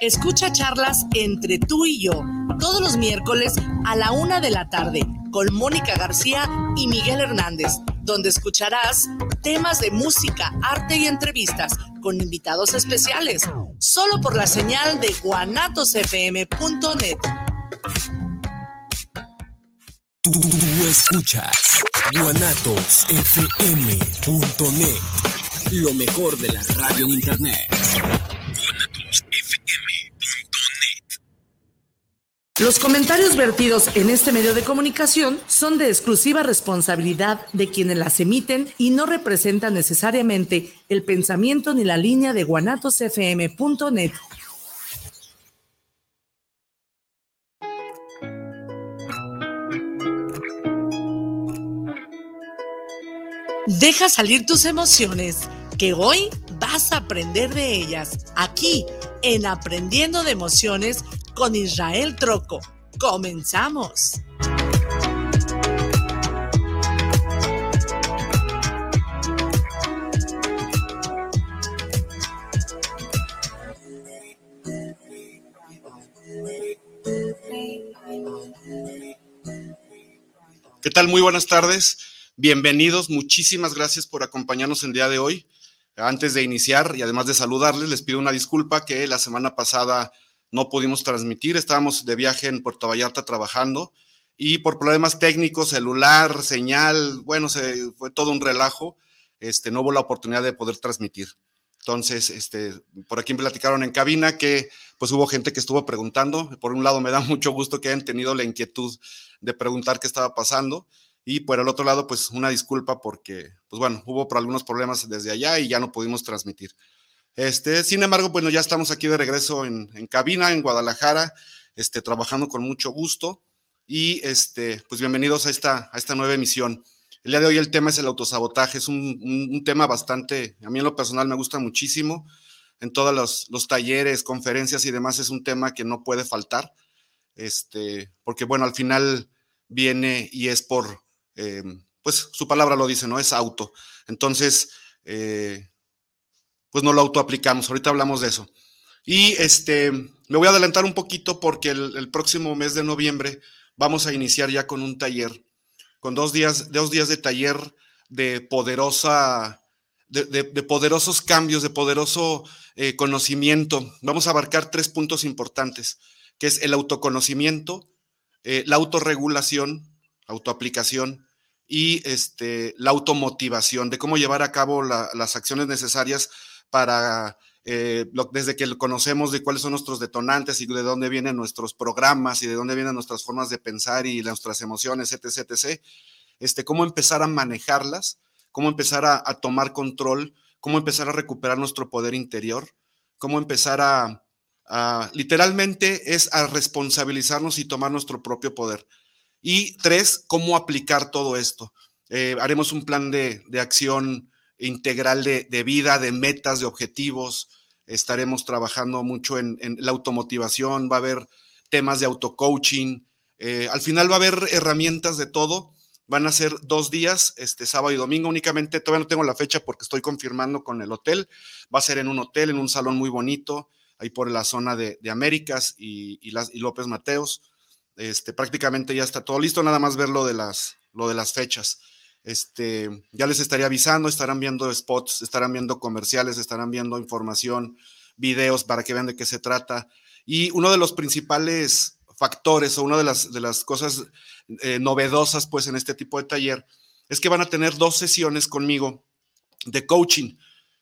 Escucha charlas entre tú y yo todos los miércoles a la una de la tarde con Mónica García y Miguel Hernández, donde escucharás temas de música, arte y entrevistas con invitados especiales, solo por la señal de guanatosfm.net. Tú, escuchas guanatosfm.net, lo mejor de la radio en internet. Los comentarios vertidos en este medio de comunicación son de exclusiva responsabilidad de quienes las emiten y no representan necesariamente el pensamiento ni la línea de guanatosfm.net. Deja salir tus emociones, que hoy vas a aprender de ellas, aquí en Aprendiendo de Emociones con Israel Troco. Comenzamos. ¿Qué tal? Muy buenas tardes. Bienvenidos. Muchísimas gracias por acompañarnos el día de hoy. Antes de iniciar y además de saludarles, les pido una disculpa que la semana pasada no pudimos transmitir, estábamos de viaje en Puerto Vallarta trabajando y por problemas técnicos, celular, señal, bueno, fue todo un relajo, este, no hubo la oportunidad de poder transmitir. Entonces, este, por aquí me platicaron en cabina que pues hubo gente que estuvo preguntando. Por un lado, me da mucho gusto que hayan tenido la inquietud de preguntar qué estaba pasando. Y por el otro lado, pues una disculpa porque, pues bueno, hubo algunos problemas desde allá y ya no pudimos transmitir. Este, sin embargo, bueno, ya estamos aquí de regreso en, cabina, en Guadalajara, este, trabajando con mucho gusto. Y este, pues bienvenidos a esta, a esta nueva emisión. El día de hoy el tema es el autosabotaje, es un, tema bastante, a mí en lo personal me gusta muchísimo. En todos los, los, talleres, conferencias y demás es un tema que no puede faltar, este, porque bueno, al final viene y es por, eh, pues su palabra lo dice, ¿no? Es auto. Entonces, eh, pues no lo autoaplicamos. Ahorita hablamos de eso. Y este, me voy a adelantar un poquito porque el, próximo mes de noviembre vamos a iniciar ya con un taller, con dos días, dos días de taller de poderosa, de, poderosos cambios, de poderoso eh, conocimiento. Vamos a abarcar tres puntos importantes, que es el autoconocimiento, la autorregulación, autoaplicación y este, la automotivación, de cómo llevar a cabo las acciones necesarias para, eh, desde que conocemos de cuáles son nuestros detonantes y de dónde vienen nuestros programas y de dónde vienen nuestras formas de pensar y nuestras emociones, etc., etc., este, cómo empezar a manejarlas, cómo empezar a, tomar control, cómo empezar a recuperar nuestro poder interior, cómo empezar a, literalmente es a responsabilizarnos y tomar nuestro propio poder. Y tres, cómo aplicar todo esto. Eh, haremos un plan de, de acción integral de, vida, de metas, de objetivos. Estaremos trabajando mucho en, la automotivación, va a haber temas de autocoaching. Eh, al final va a haber herramientas de todo. Van a ser dos días, este sábado y domingo únicamente. Todavía no tengo la fecha porque estoy confirmando con el hotel. Va a ser en un hotel, en un salón muy bonito, ahí por la zona de, Américas y, las, y López Mateos. Este, prácticamente ya está todo listo, nada más ver lo de las, lo de las fechas. Este, ya les estaría avisando, estarán viendo spots, estarán viendo comerciales, estarán viendo información, videos para que vean de qué se trata. Y uno de los principales factores o una de las, de las cosas eh, novedosas pues en este tipo de taller es que van a tener dos sesiones conmigo de coaching.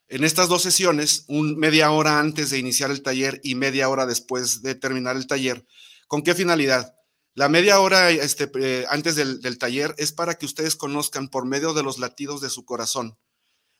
En estas dos sesiones, un media hora antes de iniciar el taller y media hora después de terminar el taller, ¿con qué finalidad? La media hora este, eh, antes del, taller es para que ustedes conozcan por medio de los latidos de su corazón,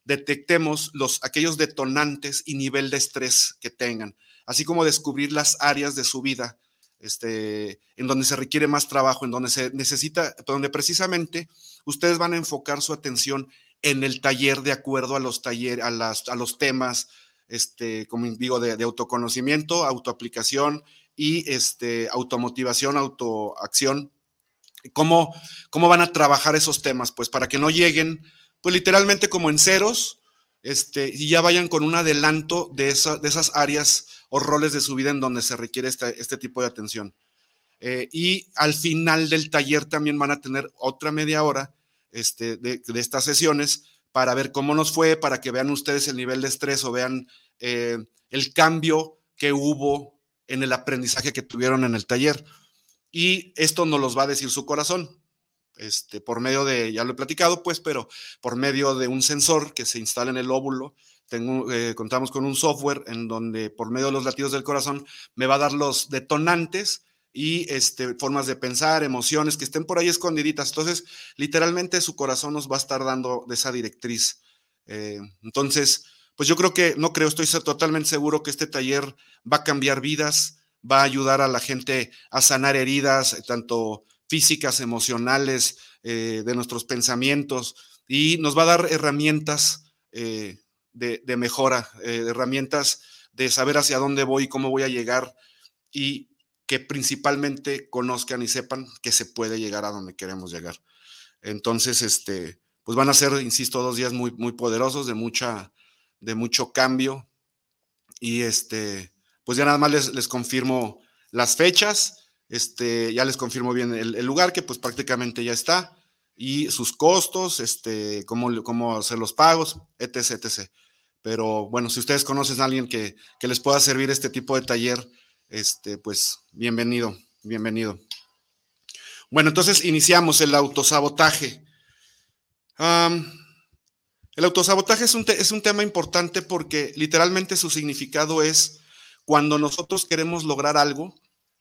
detectemos los, aquellos detonantes y nivel de estrés que tengan, así como descubrir las áreas de su vida este, en donde se requiere más trabajo, en donde se necesita, donde precisamente ustedes van a enfocar su atención en el taller de acuerdo a los talleres, a, las, a los temas, este, como digo, de, de autoconocimiento, autoaplicación y este, automotivación, autoacción. ¿Cómo, ¿Cómo van a trabajar esos temas? Pues para que no lleguen, pues literalmente como en ceros, este, y ya vayan con un adelanto de, de esas áreas o roles de su vida en donde se requiere este, este tipo de atención. Eh, y al final del taller también van a tener otra media hora este, de, estas sesiones para ver cómo nos fue, para que vean ustedes el nivel de estrés o vean eh, el cambio que hubo en el aprendizaje que tuvieron en el taller. Y esto nos los va a decir su corazón, este, por medio de, ya lo he platicado, pues, pero por medio de un sensor que se instala en el óvulo. Eh, contamos con un software en donde por medio de los latidos del corazón me va a dar los detonantes y este, formas de pensar, emociones que estén por ahí escondiditas. Entonces, literalmente su corazón nos va a estar dando de esa directriz. Eh, entonces, pues yo creo que, no creo, estoy totalmente seguro que este taller va a cambiar vidas, va a ayudar a la gente a sanar heridas, tanto físicas, emocionales, eh, de nuestros pensamientos, y nos va a dar herramientas eh, de, de, mejora, herramientas de saber hacia dónde voy, cómo voy a llegar. Y que principalmente conozcan y sepan que se puede llegar a donde queremos llegar. Entonces, este, pues van a ser, insisto, dos días muy, muy poderosos, de, mucha, de mucho cambio. Y este, pues ya nada más les, les confirmo las fechas, este, ya les confirmo bien el, lugar, que pues prácticamente ya está, y sus costos, este, cómo, cómo hacer los pagos, etc, etc. Pero bueno, si ustedes conocen a alguien que, que les pueda servir este tipo de taller, este, pues bienvenido, bienvenido. Bueno, entonces iniciamos el autosabotaje. El autosabotaje es un, es un tema importante porque literalmente su significado es cuando nosotros queremos lograr algo,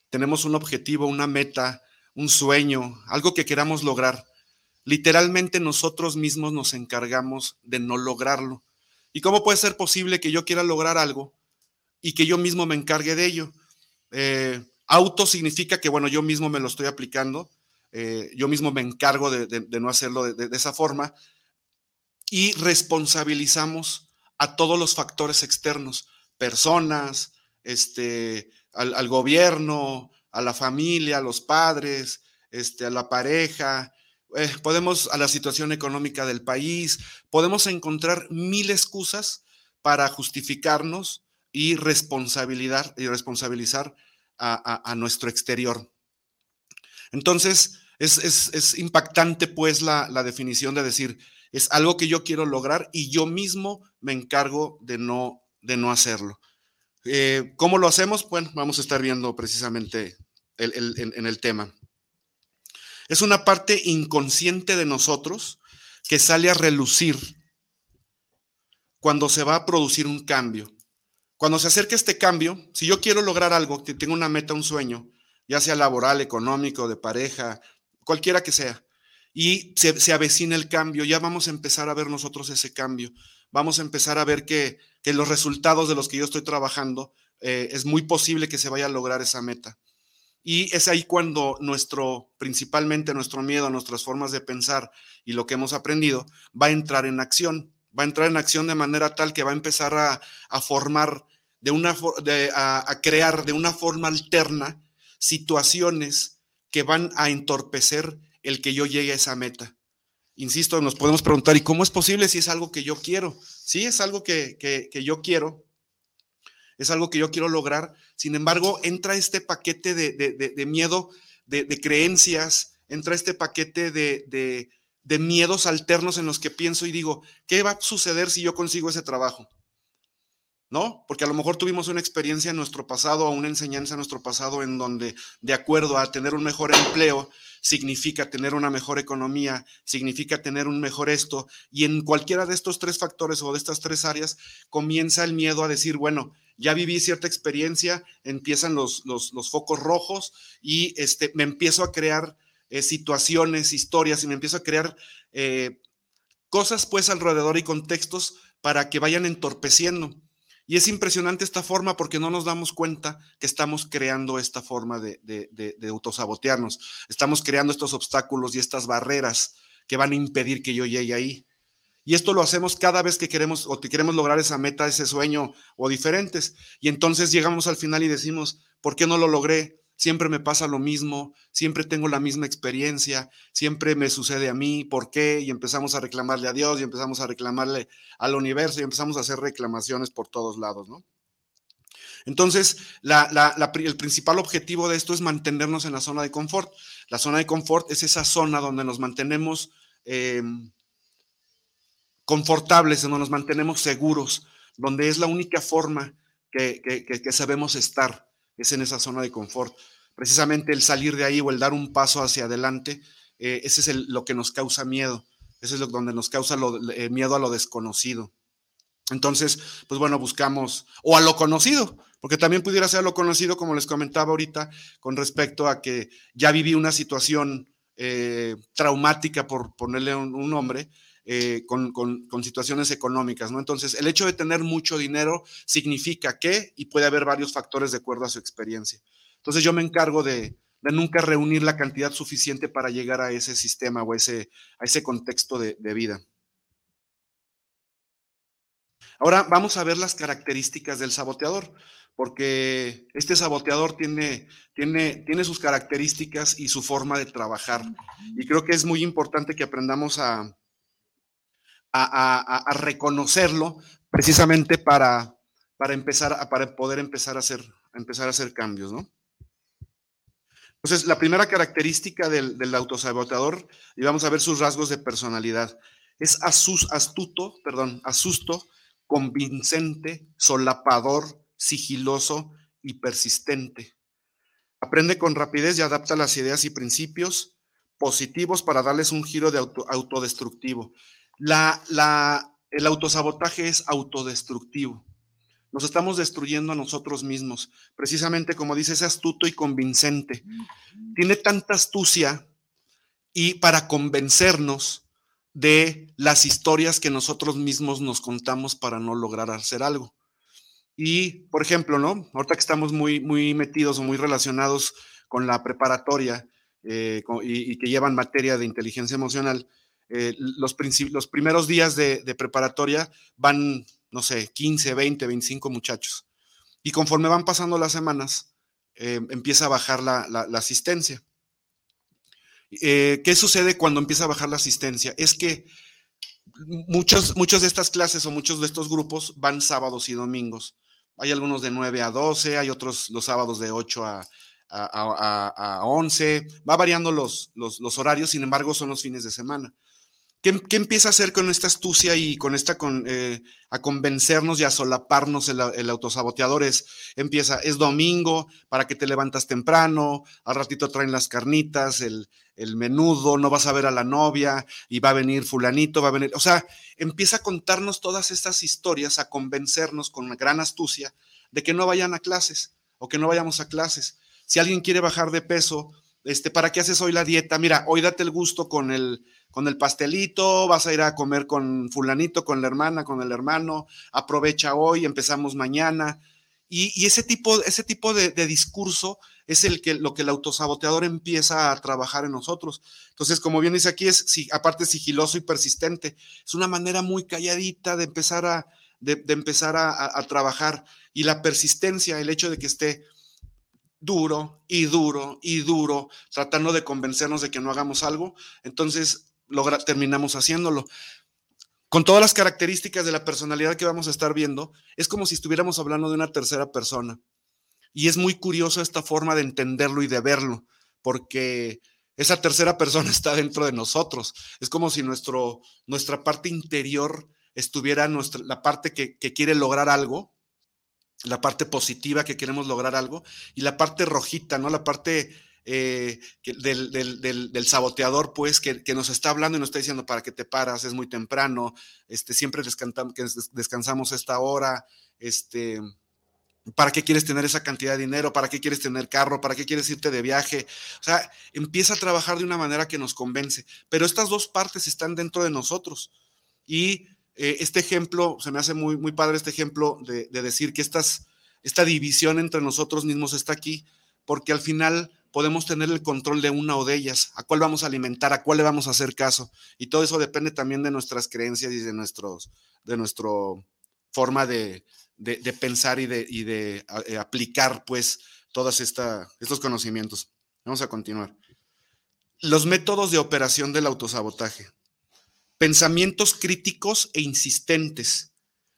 tenemos un objetivo, una meta, un sueño, algo que queramos lograr. Literalmente nosotros mismos nos encargamos de no lograrlo. ¿Y cómo puede ser posible que yo quiera lograr algo y que yo mismo me encargue de ello? Eh, auto significa que, bueno, yo mismo me lo estoy aplicando, eh, yo mismo me encargo de, no hacerlo de, esa forma y responsabilizamos a todos los factores externos, personas, este, al, gobierno, a la familia, a los padres, este, a la pareja, eh, podemos a la situación económica del país, podemos encontrar mil excusas para justificarnos y responsabilidad y responsabilizar a, nuestro exterior. Entonces, es, impactante pues la, definición de decir, es algo que yo quiero lograr y yo mismo me encargo de no, de no hacerlo. Eh, ¿Cómo lo hacemos? Bueno, vamos a estar viendo precisamente en el tema. Es una parte inconsciente de nosotros que sale a relucir cuando se va a producir un cambio. Cuando se acerque este cambio, si yo quiero lograr algo, que tengo una meta, un sueño, ya sea laboral, económico, de pareja, cualquiera que sea, y se, avecina el cambio, ya vamos a empezar a ver nosotros ese cambio. Vamos a empezar a ver que, los resultados de los que yo estoy trabajando eh, es muy posible que se vaya a lograr esa meta. Y es ahí cuando nuestro, principalmente nuestro miedo, nuestras formas de pensar y lo que hemos aprendido va a entrar en acción va a entrar en acción de manera tal que va a empezar a, formar, de una, a, crear de una forma alterna situaciones que van a entorpecer el que yo llegue a esa meta. Insisto, nos podemos preguntar, ¿y cómo es posible si es algo que yo quiero? Sí, es algo que, yo quiero, es algo que yo quiero lograr. Sin embargo, entra este paquete de, miedo, de, creencias, entra este paquete de, de miedos alternos en los que pienso y digo, ¿qué va a suceder si yo consigo ese trabajo? ¿No? Porque a lo mejor tuvimos una experiencia en nuestro pasado o una enseñanza en nuestro pasado en donde, de acuerdo a tener un mejor empleo, significa tener una mejor economía, significa tener un mejor esto, y en cualquiera de estos tres factores o de estas tres áreas comienza el miedo a decir, bueno, ya viví cierta experiencia, empiezan los, los, los focos rojos y este, me empiezo a crear eh, situaciones, historias y me empiezo a crear eh, cosas pues alrededor y contextos para que vayan entorpeciendo. Y es impresionante esta forma porque no nos damos cuenta que estamos creando esta forma de, de, autosabotearnos. Estamos creando estos obstáculos y estas barreras que van a impedir que yo llegue ahí. Y esto lo hacemos cada vez que queremos o que queremos lograr esa meta, ese sueño o diferentes. Y entonces llegamos al final y decimos, ¿por qué no lo logré? Siempre me pasa lo mismo, siempre tengo la misma experiencia, siempre me sucede a mí, ¿por qué? Y empezamos a reclamarle a Dios y empezamos a reclamarle al universo y empezamos a hacer reclamaciones por todos lados, ¿no? Entonces, el principal objetivo de esto es mantenernos en la zona de confort. La zona de confort es esa zona donde nos mantenemos em, confortables, donde nos mantenemos seguros, donde es la única forma que, sabemos estar, es en esa zona de confort. Precisamente el salir de ahí o el dar un paso hacia adelante, eh, ese es lo que nos causa miedo, ese es lo, donde nos causa eh, miedo a lo desconocido. Entonces, pues bueno, buscamos, o a lo conocido, porque también pudiera ser lo conocido, como les comentaba ahorita, con respecto a que ya viví una situación eh, traumática, por ponerle un, nombre, eh, con, situaciones económicas, ¿no? Entonces, el hecho de tener mucho dinero significa que, y puede haber varios factores de acuerdo a su experiencia. Entonces, yo me encargo de, nunca reunir la cantidad suficiente para llegar a ese sistema o ese, a ese contexto de vida. Ahora vamos a ver las características del saboteador, porque este saboteador tiene, tiene, tiene sus características y su forma de trabajar. Y creo que es muy importante que aprendamos a, a, reconocerlo precisamente para, para, empezar, para poder empezar a, hacer, empezar a hacer cambios, ¿no? Entonces, la primera característica del, del y vamos a ver sus rasgos de personalidad, es astuto, perdón, asusto, convincente, solapador, sigiloso y persistente. Aprende con rapidez y adapta las ideas y principios positivos para darles un giro de autodestructivo. La, el autosabotaje es autodestructivo. Nos estamos destruyendo a nosotros mismos. Precisamente como dice, es astuto y convincente. Tiene tanta astucia y para convencernos de las historias que nosotros mismos nos contamos para no lograr hacer algo. Y, por ejemplo, ¿no? Ahorita que estamos muy, muy metidos o muy relacionados con la preparatoria eh, y, que llevan materia de inteligencia emocional, eh, los, los, primeros días de, preparatoria van, no sé, 15, 20, 25 muchachos. Y conforme van pasando las semanas, eh, empieza a bajar la, asistencia. Eh, ¿Qué sucede cuando empieza a bajar la asistencia? Es que muchos, muchas de estas clases o muchos de estos grupos van sábados y domingos. Hay algunos de 9 a 12, hay otros los sábados de 8 a, a, 11. Va variando los, los horarios, sin embargo, son los fines de semana. ¿Qué, empieza a hacer con esta astucia y con esta, con, eh, a convencernos y a solaparnos el, autosaboteador? Es, empieza, es domingo, para que te levantas temprano, al ratito traen las carnitas, el, el menudo, no vas a ver a la novia y va a venir fulanito, va a venir, o sea, empieza a contarnos todas estas historias, a convencernos con una gran astucia de que no vayan a clases o que no vayamos a clases. Si alguien quiere bajar de peso, este, ¿para qué haces hoy la dieta? Mira, hoy date el gusto con el, con el pastelito, vas a ir a comer con fulanito, con la hermana, con el hermano, aprovecha hoy, empezamos mañana. Y, ese tipo, ese tipo de, discurso es el que, lo que el autosaboteador empieza a trabajar en nosotros. Entonces, como bien dice aquí, es aparte sigiloso y persistente. Es una manera muy calladita de empezar a, de, empezar a, trabajar. Y la persistencia, el hecho de que esté duro y duro y duro, tratando de convencernos de que no hagamos algo, entonces logra, terminamos haciéndolo. Con todas las características de la personalidad que vamos a estar viendo, es como si estuviéramos hablando de una tercera persona. Y es muy curioso esta forma de entenderlo y de verlo, porque esa tercera persona está dentro de nosotros. Es como si nuestro, nuestra parte interior estuviera nuestra, la parte que, que quiere lograr algo, la parte positiva que queremos lograr algo, y la parte rojita, ¿no? La parte eh, del, del, saboteador, pues, que, nos está hablando y nos está diciendo para que te paras, es muy temprano, este, siempre descansamos, descansamos esta hora, este, ¿para qué quieres tener esa cantidad de dinero? ¿Para qué quieres tener carro? ¿Para qué quieres irte de viaje? O sea, empieza a trabajar de una manera que nos convence, pero estas dos partes están dentro de nosotros. Y eh, este ejemplo, se me hace muy, muy padre este ejemplo de, de decir que estas, esta división entre nosotros mismos está aquí, porque al final podemos tener el control de una o de ellas, a cuál vamos a alimentar, a cuál le vamos a hacer caso. Y todo eso depende también de nuestras creencias y de, de nuestro forma de, pensar y de, de eh, aplicar, pues, todos estos conocimientos. Vamos a continuar. Los métodos de operación del autosabotaje. Pensamientos críticos e insistentes,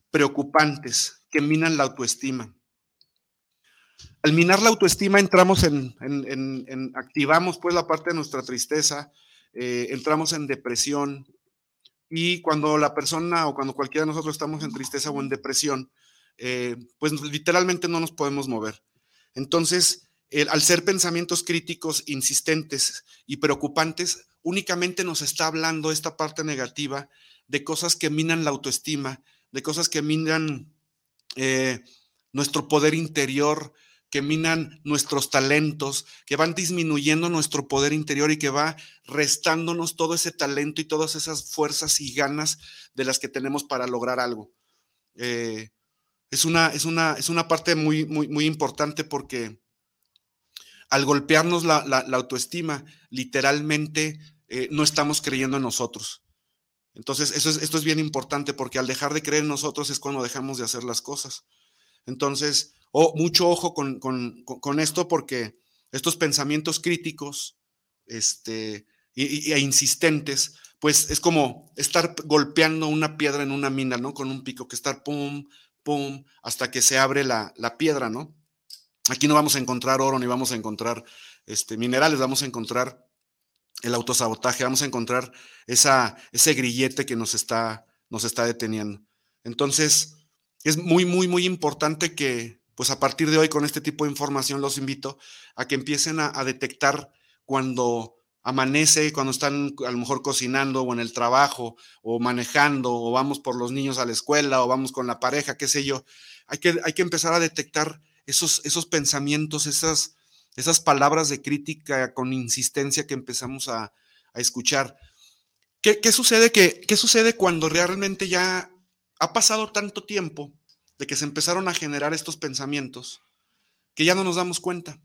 preocupantes, que minan la autoestima. Al minar la autoestima entramos en, activamos pues la parte de nuestra tristeza, eh, entramos en depresión y cuando la persona o cuando cualquiera de nosotros estamos en tristeza o en depresión, eh, pues literalmente no nos podemos mover. Entonces, al ser pensamientos críticos, insistentes y preocupantes, únicamente nos está hablando esta parte negativa de cosas que minan la autoestima, de cosas que minan eh, nuestro poder interior, que minan nuestros talentos, que van disminuyendo nuestro poder interior y que va restándonos todo ese talento y todas esas fuerzas y ganas de las que tenemos para lograr algo. Eh, es, una, es, una, es una parte muy, muy, muy importante porque al golpearnos la, autoestima, literalmente eh, no estamos creyendo en nosotros. Entonces, eso es, esto es bien importante porque al dejar de creer en nosotros es cuando dejamos de hacer las cosas. Entonces, oh, mucho ojo con, esto porque estos pensamientos críticos este, e insistentes, pues es como estar golpeando una piedra en una mina, ¿no? Con un pico, que estar pum, pum, hasta que se abre la, la piedra, ¿no? Aquí no vamos a encontrar oro ni vamos a encontrar este, minerales, vamos a encontrar el autosabotaje, vamos a encontrar esa, ese grillete que nos está, nos está deteniendo. Entonces, es muy, muy, muy importante que, pues a partir de hoy, con este tipo de información, los invito a que empiecen a, a detectar cuando amanece, cuando están a lo mejor cocinando o en el trabajo o manejando o vamos por los niños a la escuela o vamos con la pareja, qué sé yo. Hay que, hay que empezar a detectar esos, esos pensamientos, esas, esas palabras de crítica con insistencia que empezamos a, escuchar. ¿Qué, sucede que, ¿Qué sucede cuando realmente ya ha pasado tanto tiempo de que se empezaron a generar estos pensamientos que ya no nos damos cuenta?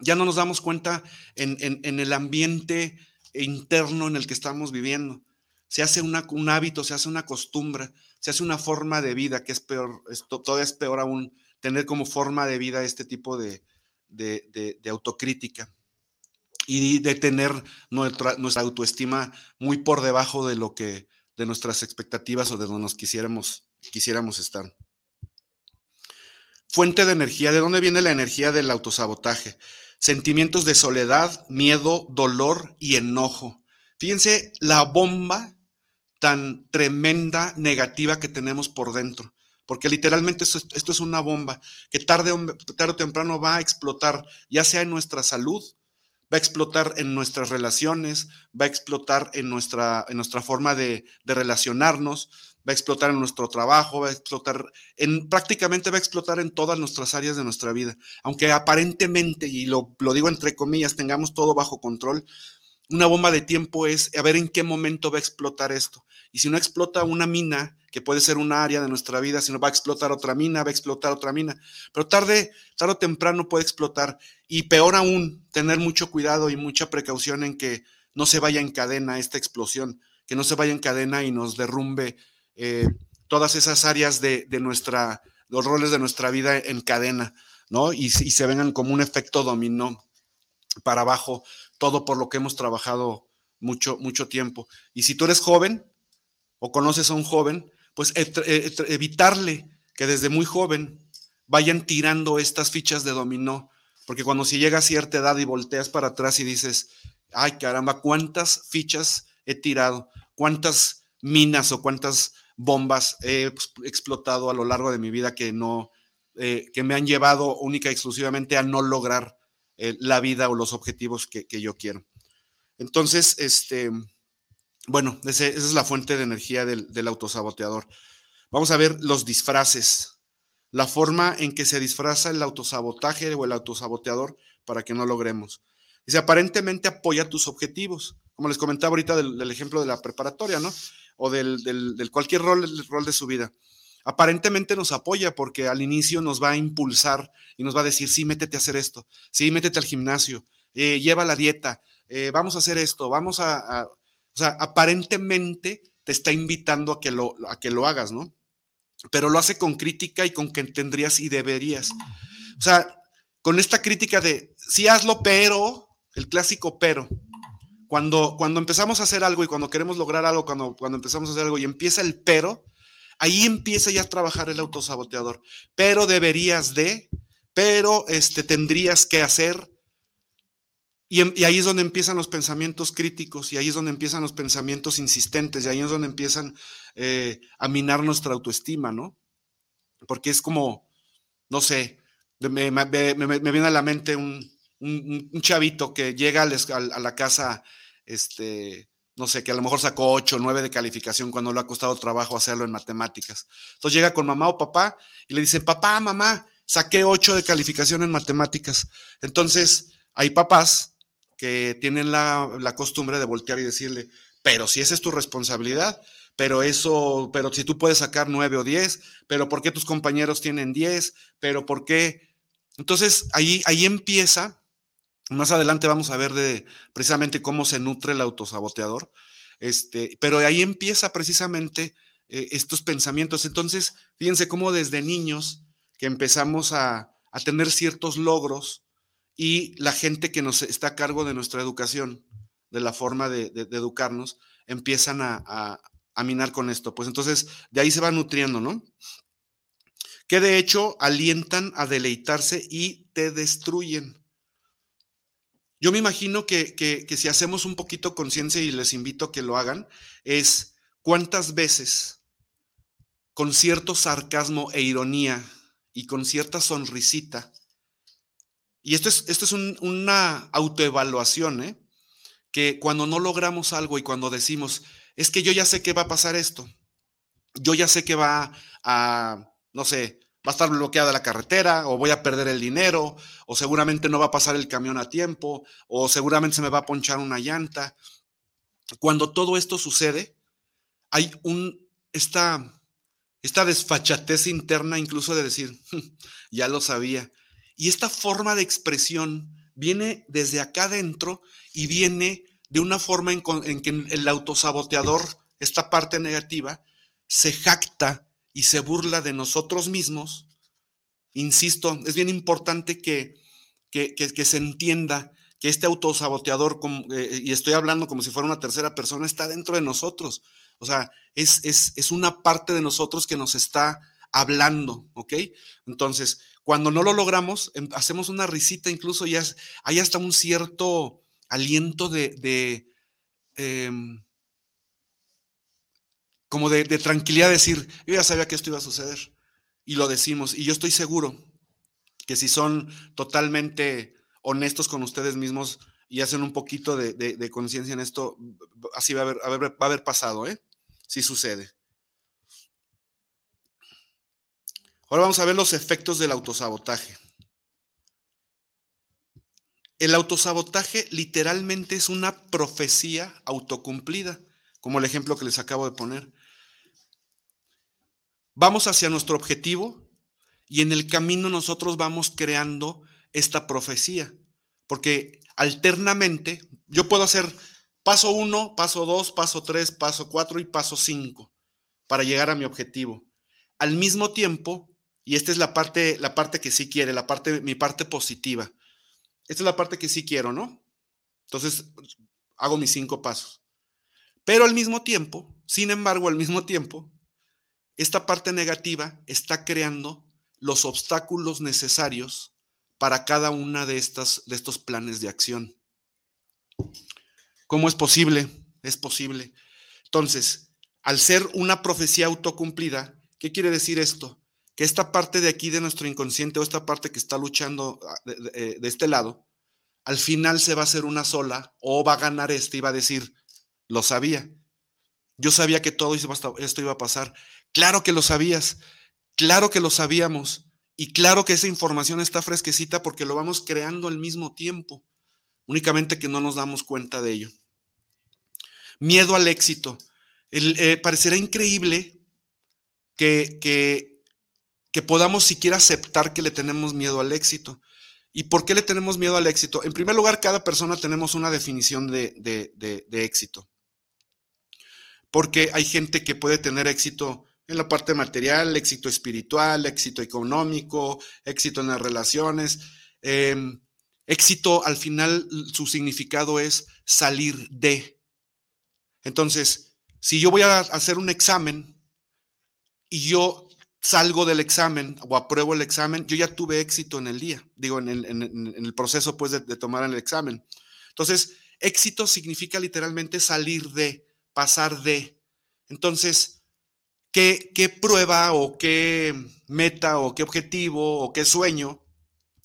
Ya no nos damos cuenta en, el ambiente interno en el que estamos viviendo. Se hace un hábito, se hace una costumbre, se hace una forma de vida que es peor, todavía es peor aún tener como forma de vida este tipo de, autocrítica y de tener nuestra, nuestra, autoestima muy por debajo de lo que, de nuestras expectativas o de donde nos quisiéramos, quisiéramos estar. Fuente de energía, ¿de dónde viene la energía del autosabotaje? Sentimientos de soledad, miedo, dolor y enojo. Fíjense la bomba tan tremenda, negativa que tenemos por dentro porque literalmente esto, es una bomba que tarde, tarde o temprano va a explotar, ya sea en nuestra salud, va a explotar en nuestras relaciones, va a explotar en nuestra, en nuestra forma de, relacionarnos, va a explotar en nuestro trabajo, va a explotar en prácticamente va a explotar en todas nuestras áreas de nuestra vida. Aunque aparentemente, y lo, lo digo entre comillas, tengamos todo bajo control, una bomba de tiempo es a ver en qué momento va a explotar esto. Y si no explota una mina, que puede ser una área de nuestra vida, si no va a explotar otra mina, va a explotar otra mina. Pero tarde, tarde o temprano puede explotar. Y peor aún, tener mucho cuidado y mucha precaución en que no se vaya en cadena esta explosión, que no se vaya en cadena y nos derrumbe eh, todas esas áreas de, nuestra, los roles de nuestra vida en cadena, ¿no? Y, se vengan como un efecto dominó para abajo todo por lo que hemos trabajado mucho, mucho tiempo. Y si tú eres joven o conoces a un joven, pues evitarle que desde muy joven vayan tirando estas fichas de dominó, porque cuando si llega a cierta edad y volteas para atrás y dices, ay caramba, ¿cuántas fichas he tirado? ¿Cuántas minas o cuántas bombas he explotado a lo largo de mi vida que no, eh, que me han llevado única y exclusivamente a no lograr eh, la vida o los objetivos que, yo quiero. Entonces, este, bueno, esa es la fuente de energía del, del, autosaboteador. Vamos a ver los disfraces, la forma en que se disfraza el autosabotaje o el autosaboteador para que no logremos. Dice, aparentemente apoya tus objetivos, como les comentaba ahorita del, ejemplo de la preparatoria, ¿no? O del, del, cualquier rol, rol de su vida aparentemente nos apoya porque al inicio nos va a impulsar y nos va a decir, sí, métete a hacer esto, sí, métete al gimnasio, eh, lleva la dieta, eh, vamos a hacer esto, vamos a, o sea, aparentemente te está invitando a que, lo, a que lo hagas, ¿no? Pero lo hace con crítica y con que tendrías y deberías. O sea, con esta crítica de, sí hazlo, pero, el clásico pero. Cuando, cuando empezamos a hacer algo y cuando queremos lograr algo, cuando, cuando empezamos a hacer algo y empieza el pero, ahí empieza ya a trabajar el autosaboteador. Pero deberías de, pero este, tendrías que hacer. Y, y, ahí es donde empiezan los pensamientos críticos y ahí es donde empiezan los pensamientos insistentes y ahí es donde empiezan eh, a minar nuestra autoestima, ¿no? Porque es como, no sé, me, viene a la mente un, chavito que llega a la casa, este, no sé, que a lo mejor sacó 8 o 9 de calificación cuando le ha costado trabajo hacerlo en matemáticas. Entonces llega con mamá o papá y le dice, papá, mamá, saqué 8 de calificación en matemáticas. Entonces hay papás que tienen la, la costumbre de voltear y decirle, pero si esa es tu responsabilidad, pero eso, pero si tú puedes sacar 9 o 10, pero ¿por qué tus compañeros tienen 10? Pero ¿por qué entonces, ahí, ahí empieza, más adelante vamos a ver de precisamente cómo se nutre el autosaboteador, este, pero ahí empieza precisamente eh, estos pensamientos. Entonces, fíjense cómo desde niños que empezamos a, tener ciertos logros y la gente que nos está a cargo de nuestra educación, de la forma de, educarnos, empiezan a, a minar con esto. Pues entonces, de ahí se va nutriendo, ¿no? que de hecho alientan a deleitarse y te destruyen. Yo me imagino que, si hacemos un poquito conciencia y les invito a que lo hagan, es cuántas veces con cierto sarcasmo e ironía y con cierta sonrisita, y esto es, esto es una autoevaluación, ¿eh? que cuando no logramos algo y cuando decimos, es que yo ya sé que va a pasar esto, yo ya sé que va a, no sé, va a estar bloqueada la carretera, o voy a perder el dinero, o seguramente no va a pasar el camión a tiempo, o seguramente se me va a ponchar una llanta. Cuando todo esto sucede, hay un, esta, esta desfachatez interna incluso de decir, ya lo sabía. Y esta forma de expresión viene desde acá adentro y viene de una forma en, en que el autosaboteador, esta parte negativa, se jacta y se burla de nosotros mismos, insisto, es bien importante que, que, se entienda que este autosaboteador, eh, y estoy hablando como si fuera una tercera persona, está dentro de nosotros. O sea, es, es, una parte de nosotros que nos está hablando, ¿ok? Entonces, cuando no lo logramos, em, hacemos una risita, incluso ya hay hasta un cierto aliento de, em, como de, tranquilidad, decir, yo ya sabía que esto iba a suceder y lo decimos. Y yo estoy seguro que si son totalmente honestos con ustedes mismos y hacen un poquito de, conciencia en esto, así va a, haber, va a haber pasado, ¿eh? Si sucede. Ahora vamos a ver los efectos del autosabotaje. El autosabotaje literalmente es una profecía autocumplida, como el ejemplo que les acabo de poner. Vamos hacia nuestro objetivo y en el camino nosotros vamos creando esta profecía, porque alternamente yo puedo hacer paso uno, paso dos, paso tres, paso cuatro y paso cinco para llegar a mi objetivo. Al mismo tiempo, y esta es la parte, la parte que sí quiere, la parte, mi parte positiva. Esta es la parte que sí quiero, ¿no? Entonces, hago mis cinco pasos. Pero al mismo tiempo, sin embargo, al mismo tiempo, esta parte negativa está creando los obstáculos necesarios para cada una de, estas, de estos planes de acción. ¿Cómo es posible? Es posible. Entonces, al ser una profecía autocumplida, ¿qué quiere decir esto? Que esta parte de aquí de nuestro inconsciente o esta parte que está luchando ah, de, eh, este lado, al final se va a hacer una sola o va a ganar este y va a decir, lo sabía. Yo sabía que todo esto iba a pasar. Claro que lo sabías, claro que lo sabíamos y claro que esa información está fresquecita porque lo vamos creando al mismo tiempo, únicamente que no nos damos cuenta de ello. Miedo al éxito. Eh, parecerá increíble que, que, podamos siquiera aceptar que le tenemos miedo al éxito. ¿Y por qué le tenemos miedo al éxito? En primer lugar, cada persona tenemos una definición de, de éxito. Porque hay gente que puede tener éxito en la parte material, éxito espiritual, éxito económico, éxito en las relaciones. Em, éxito al final su significado es salir de. Entonces, si yo voy a hacer un examen y yo salgo del examen o apruebo el examen, yo ya tuve éxito en el día, digo, en el, proceso pues de, de tomar el examen. Entonces, éxito significa literalmente salir de, pasar de. Entonces, ¿qué, qué prueba o qué meta o qué objetivo o qué sueño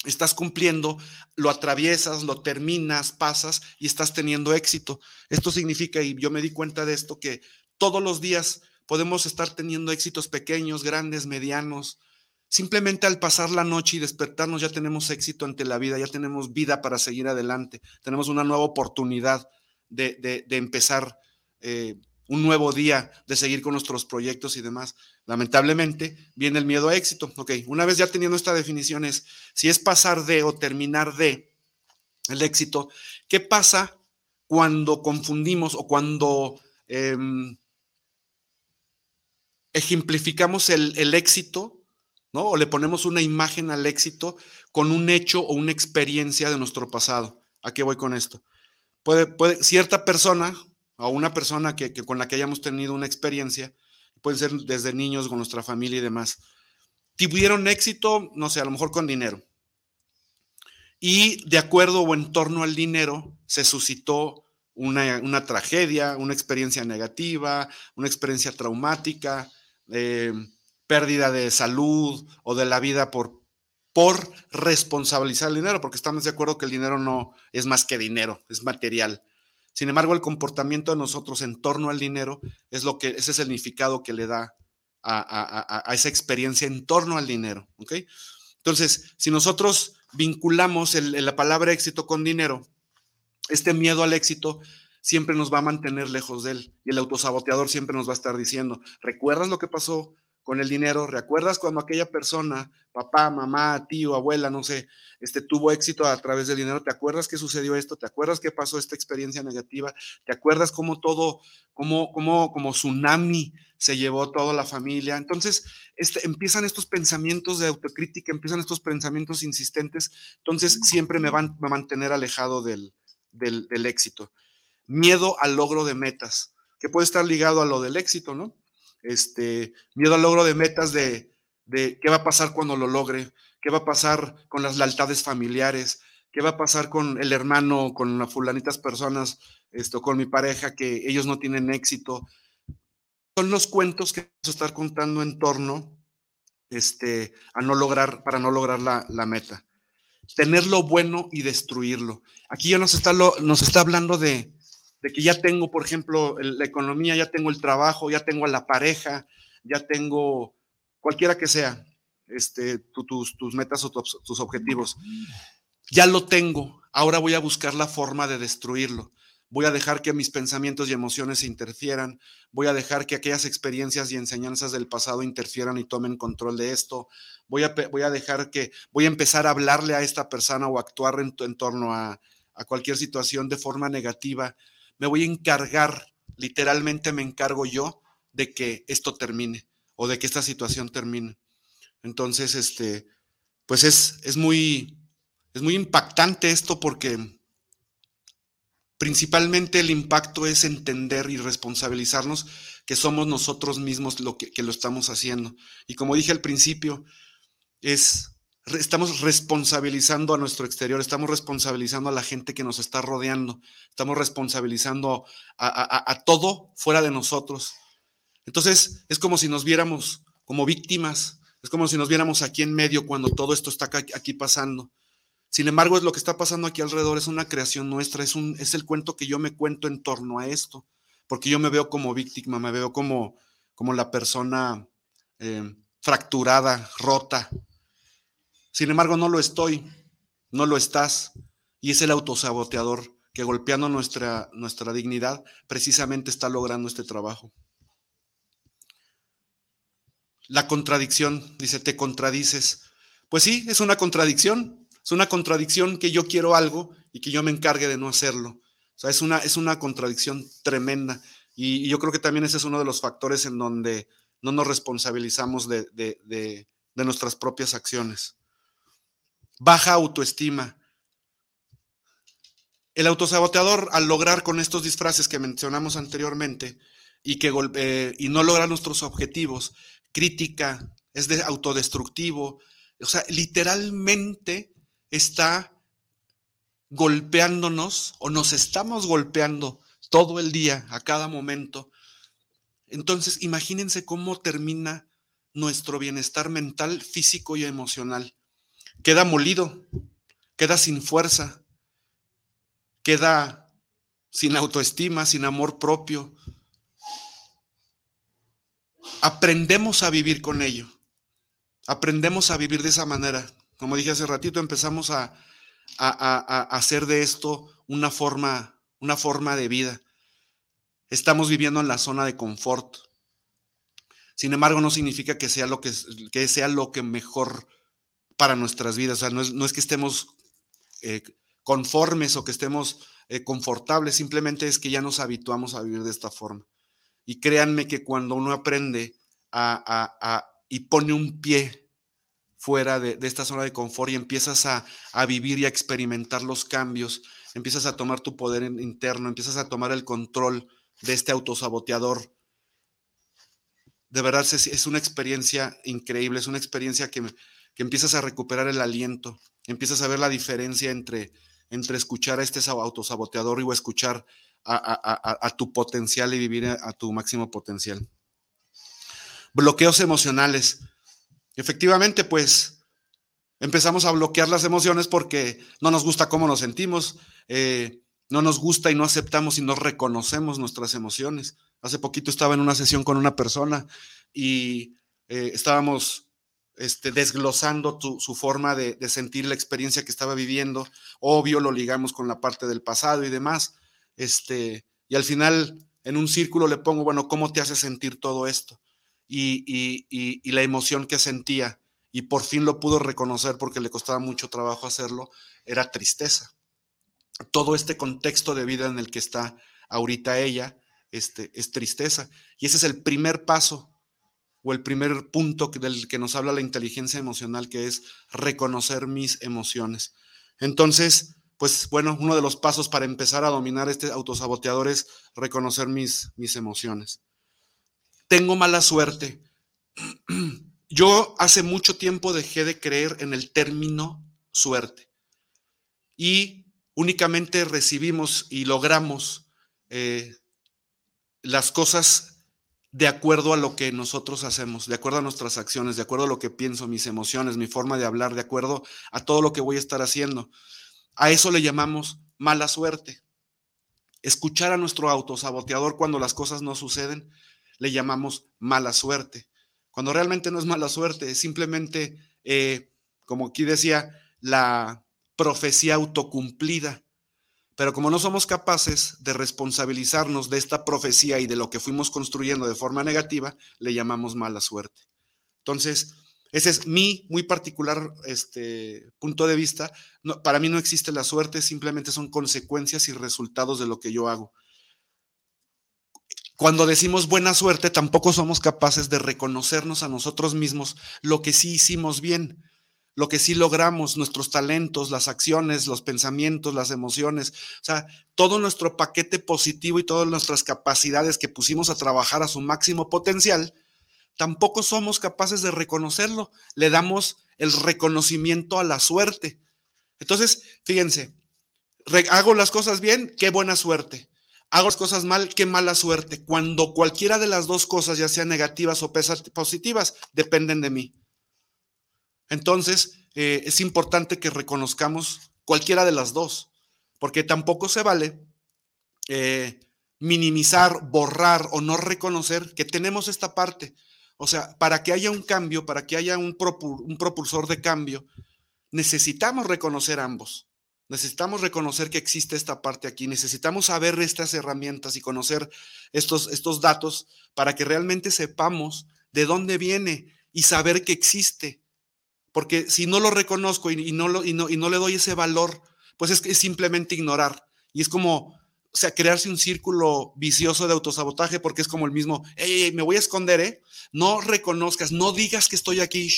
estás cumpliendo, lo atraviesas, lo terminas, pasas y estás teniendo éxito. Esto significa, y yo me di cuenta de esto, que todos los días podemos estar teniendo éxitos pequeños, grandes, medianos. Simplemente al pasar la noche y despertarnos ya tenemos éxito ante la vida, ya tenemos vida para seguir adelante, tenemos una nueva oportunidad de, empezar eh, un nuevo día, de seguir con nuestros proyectos y demás. Lamentablemente viene el miedo a éxito. Ok, una vez ya teniendo esta definición es, si es pasar de o terminar de el éxito, ¿qué pasa cuando confundimos o cuando em, ejemplificamos el, éxito, ¿no? O le ponemos una imagen al éxito con un hecho o una experiencia de nuestro pasado. ¿A qué voy con esto? Puede, puede, cierta persona o una persona que, con la que hayamos tenido una experiencia, pueden ser desde niños con nuestra familia y demás, tuvieron éxito, no sé, a lo mejor con dinero. Y de acuerdo o en torno al dinero se suscitó una, tragedia, una experiencia negativa, una experiencia traumática, eh, pérdida de salud o de la vida por, por responsabilizar el dinero, porque estamos de acuerdo que el dinero no es más que dinero, es material. Sin embargo, el comportamiento de nosotros en torno al dinero es lo que, ese es el significado que le da a, esa experiencia en torno al dinero. ¿ok? Entonces, si nosotros vinculamos la palabra éxito con dinero, este miedo al éxito siempre nos va a mantener lejos de él. Y el autosaboteador siempre nos va a estar diciendo, ¿recuerdas lo que pasó con el dinero. ¿Recuerdas cuando aquella persona, papá, mamá, tío, abuela, no sé, este, tuvo éxito a través del dinero? ¿Te acuerdas que sucedió esto? ¿Te acuerdas que pasó esta experiencia negativa? ¿Te acuerdas cómo todo, cómo, cómo, como tsunami se llevó toda la familia? Entonces, este, empiezan estos pensamientos de autocrítica, empiezan estos pensamientos insistentes. Entonces, siempre me van a mantener alejado del, del, del éxito. Miedo al logro de metas, que puede estar ligado a lo del éxito, ¿no? Este, miedo al logro de metas de, qué va a pasar cuando lo logre, qué va a pasar con las lealtades familiares, qué va a pasar con el hermano, con las fulanitas personas, esto, con mi pareja, que ellos no tienen éxito. Son los cuentos que vamos a contando en torno este, a no lograr, para no lograr la, la meta. Tener lo bueno y destruirlo. Aquí ya nos está, lo, nos está hablando de, de que ya tengo, por ejemplo, la economía, ya tengo el trabajo, ya tengo a la pareja, ya tengo cualquiera que sea este, tus, tus metas o tus, objetivos. Ya lo tengo, ahora voy a buscar la forma de destruirlo. Voy a dejar que mis pensamientos y emociones interfieran. Voy a dejar que aquellas experiencias y enseñanzas del pasado interfieran y tomen control de esto. Voy a, voy a dejar que, voy a empezar a hablarle a esta persona o actuar en, en torno a, a cualquier situación de forma negativa me voy a encargar, literalmente me encargo yo de que esto termine o de que esta situación termine. Entonces, este, pues es, es muy, es muy impactante esto porque principalmente el impacto es entender y responsabilizarnos que somos nosotros mismos lo que, que lo estamos haciendo. Y como dije al principio, es estamos responsabilizando a nuestro exterior, estamos responsabilizando a la gente que nos está rodeando, estamos responsabilizando a, todo fuera de nosotros. Entonces es como si nos viéramos como víctimas, es como si nos viéramos aquí en medio cuando todo esto está aquí pasando. Sin embargo, es lo que está pasando aquí alrededor, es una creación nuestra, es, un, es el cuento que yo me cuento en torno a esto, porque yo me veo como víctima, me veo como, como la persona eh, fracturada, rota, sin embargo, no lo estoy, no lo estás, y es el autosaboteador que golpeando nuestra, nuestra dignidad precisamente está logrando este trabajo. La contradicción, dice, te contradices. Pues sí, es una contradicción. Es una contradicción que yo quiero algo y que yo me encargue de no hacerlo. O sea, es una, es una contradicción tremenda. Y, yo creo que también ese es uno de los factores en donde no nos responsabilizamos de, de nuestras propias acciones. Baja autoestima. El autosaboteador, al lograr con estos disfraces que mencionamos anteriormente y, que, eh, y no logra nuestros objetivos, crítica, es de autodestructivo, o sea, literalmente está golpeándonos o nos estamos golpeando todo el día, a cada momento. Entonces, imagínense cómo termina nuestro bienestar mental, físico y emocional. Queda molido, queda sin fuerza, queda sin autoestima, sin amor propio. Aprendemos a vivir con ello. Aprendemos a vivir de esa manera. Como dije hace ratito, empezamos a, hacer de esto una forma, una forma de vida. Estamos viviendo en la zona de confort. Sin embargo, no significa que sea lo que, que sea lo que mejor para nuestras vidas. O sea, no es, no es que estemos eh, conformes o que estemos eh, confortables, simplemente es que ya nos habituamos a vivir de esta forma. Y créanme que cuando uno aprende a, y pone un pie fuera de, esta zona de confort y empiezas a, vivir y a experimentar los cambios, empiezas a tomar tu poder interno, empiezas a tomar el control de este autosaboteador. De verdad es, una experiencia increíble, es una experiencia que, que, empiezas a recuperar el aliento, empiezas a ver la diferencia entre, entre escuchar a este autosaboteador y o escuchar a, tu potencial y vivir a tu máximo potencial. Bloqueos emocionales efectivamente, pues empezamos a bloquear las emociones porque no nos gusta cómo nos sentimos, eh, no nos gusta y no aceptamos y no reconocemos nuestras emociones. Hace poquito estaba en una sesión con una persona y eh, estábamos este, desglosando su forma de, sentir la experiencia que estaba viviendo. Obvio, lo ligamos con la parte del pasado y demás. Este, y al final, en un círculo le pongo, bueno, ¿cómo te hace sentir todo esto? y, la emoción que sentía, y por fin lo pudo reconocer porque le costaba mucho trabajo hacerlo, era tristeza. Todo este contexto de vida en el que está ahorita ella este, es tristeza. Y ese es el primer paso o el primer punto del que nos habla la inteligencia emocional, que es reconocer mis emociones. Entonces, pues bueno, uno de los pasos para empezar a dominar este autosaboteador es reconocer mis, mis emociones tengo mala suerte. Yo hace mucho tiempo dejé de creer en el término suerte y únicamente recibimos y logramos eh, las cosas de acuerdo a lo que nosotros hacemos, de acuerdo a nuestras acciones, de acuerdo a lo que pienso, mis emociones, mi forma de hablar, de acuerdo a todo lo que voy a estar haciendo. A eso le llamamos mala suerte. Escuchar a nuestro autosaboteador cuando las cosas no suceden le llamamos mala suerte, cuando realmente no es mala suerte, es simplemente, eh, como aquí decía, la profecía autocumplida. Pero como no somos capaces de responsabilizarnos de esta profecía y de lo que fuimos construyendo de forma negativa, le llamamos mala suerte. Entonces, ese es mi muy particular este, punto de vista. para mí no existe la suerte, simplemente son consecuencias y resultados de lo que yo hago. Cuando decimos buena suerte, tampoco somos capaces de reconocernos a nosotros mismos lo que sí hicimos bien, lo que sí logramos, nuestros talentos, las acciones, los pensamientos, las emociones, o sea, todo nuestro paquete positivo y todas nuestras capacidades que pusimos a trabajar a su máximo potencial, tampoco somos capaces de reconocerlo. Le damos el reconocimiento a la suerte. Entonces, fíjense, hago las cosas bien, qué buena suerte hago las cosas mal, qué mala suerte. Cuando cualquiera de las dos cosas, ya sean negativas o positivas, dependen de mí. Entonces, eh, es importante que reconozcamos cualquiera de las dos, porque tampoco se vale eh, minimizar, borrar o no reconocer que tenemos esta parte. O sea, para que haya un cambio, para que haya un, propulsor de cambio, necesitamos reconocer ambos. Necesitamos reconocer que existe esta parte aquí, necesitamos saber estas herramientas y conocer estos datos para que realmente sepamos de dónde viene y saber que existe. Porque si no lo reconozco y, no, lo, y, no, y no, le doy ese valor, pues es, es simplemente ignorar. Y es como, o sea, crearse un círculo vicioso de autosabotaje porque es como el mismo, hey, me voy a esconder, ¿eh? No reconozcas, no digas que estoy aquí,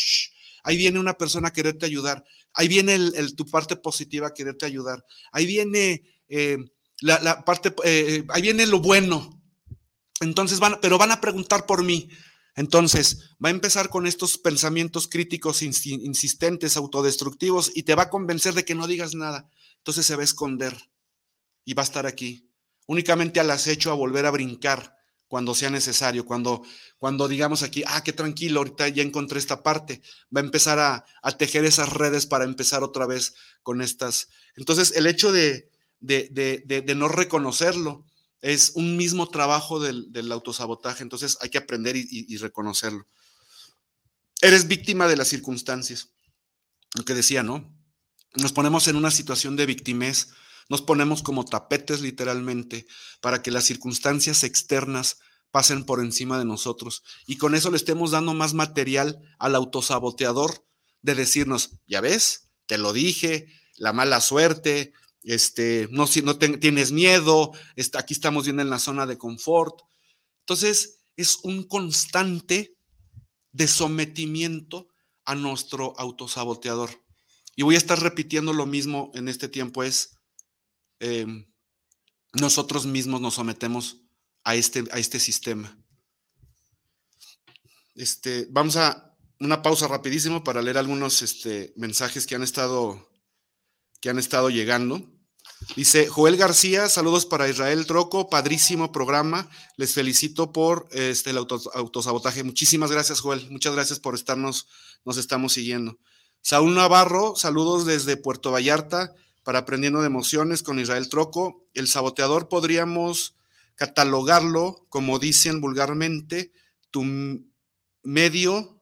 ahí viene una persona a quererte ayudar. ahí viene tu parte positiva, quererte ayudar. Ahí viene eh, la, parte, eh, ahí viene lo bueno. Entonces van, pero van a preguntar por mí. Entonces, va a empezar con estos pensamientos críticos insistentes, autodestructivos, y te va a convencer de que no digas nada. Entonces se va a esconder y va a estar aquí, únicamente al acecho a volver a brincar cuando sea necesario, cuando, cuando digamos aquí, ah, qué tranquilo, ahorita ya encontré esta parte, va a empezar a, tejer esas redes para empezar otra vez con estas. Entonces, el hecho de, de, no reconocerlo es un mismo trabajo del, autosabotaje, entonces hay que aprender y, reconocerlo. Eres víctima de las circunstancias, lo que decía, ¿no? Nos ponemos en una situación de victimez nos ponemos como tapetes literalmente para que las circunstancias externas pasen por encima de nosotros y con eso le estemos dando más material al autosaboteador de decirnos, ya ves, te lo dije, la mala suerte, este, no, si no tienes miedo, aquí estamos bien en la zona de confort. Entonces, es un constante de sometimiento a nuestro autosaboteador. Y voy a estar repitiendo lo mismo en este tiempo, es Em, nosotros mismos nos sometemos a este, a este sistema. Este, vamos a una pausa rapidísimo para leer algunos este, mensajes que han estado que han estado llegando. Dice Joel García, saludos para Israel Troco, padrísimo programa. Les felicito por este, el autosabotaje. Muchísimas gracias, Joel. Muchas gracias por estarnos, nos estamos siguiendo. Saúl Navarro, saludos desde Puerto Vallarta para Aprendiendo de Emociones con Israel Troco. El saboteador podríamos catalogarlo, como dicen vulgarmente, tu medio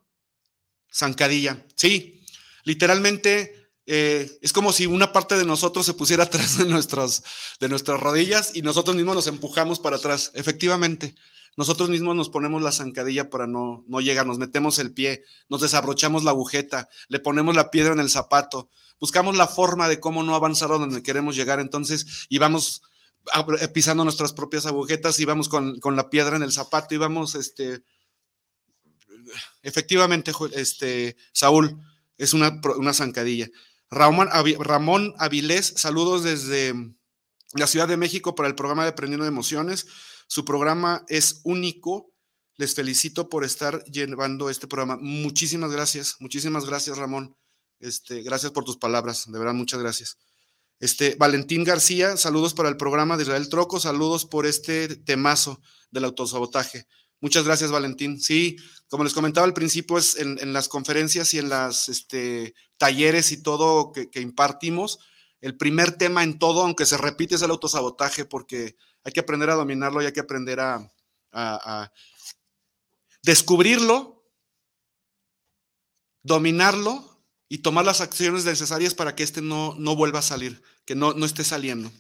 zancadilla. Sí, literalmente eh, es como si una parte de nosotros se pusiera atrás de nuestras, de nuestras rodillas y nosotros mismos nos empujamos para atrás. Efectivamente, nosotros mismos nos ponemos la zancadilla para no, no llegar, nos metemos el pie, nos desabrochamos la agujeta, le ponemos la piedra en el zapato, buscamos la forma de cómo no avanzar a donde queremos llegar, entonces, y vamos eh, pisando nuestras propias agujetas y vamos con, la piedra en el zapato y vamos, este, efectivamente, este, Saúl, es una, una zancadilla. Ramón, Avilés, saludos desde la Ciudad de México para el programa de Aprendiendo de Emociones. Su programa es único. Les felicito por estar llevando este programa. Muchísimas gracias, muchísimas gracias, Ramón. Este, gracias por tus palabras, de verdad, muchas gracias. Este, Valentín García, saludos para el programa de Israel Troco, saludos por este temazo del autosabotaje. Muchas gracias, Valentín. Sí, como les comentaba al principio, es en, las conferencias y en las este, talleres y todo que, impartimos, el primer tema en todo, aunque se repite, es el autosabotaje, porque hay que aprender a dominarlo y hay que aprender a, a descubrirlo, dominarlo y tomar las acciones necesarias para que este no, no vuelva a salir, que no, no esté saliendo.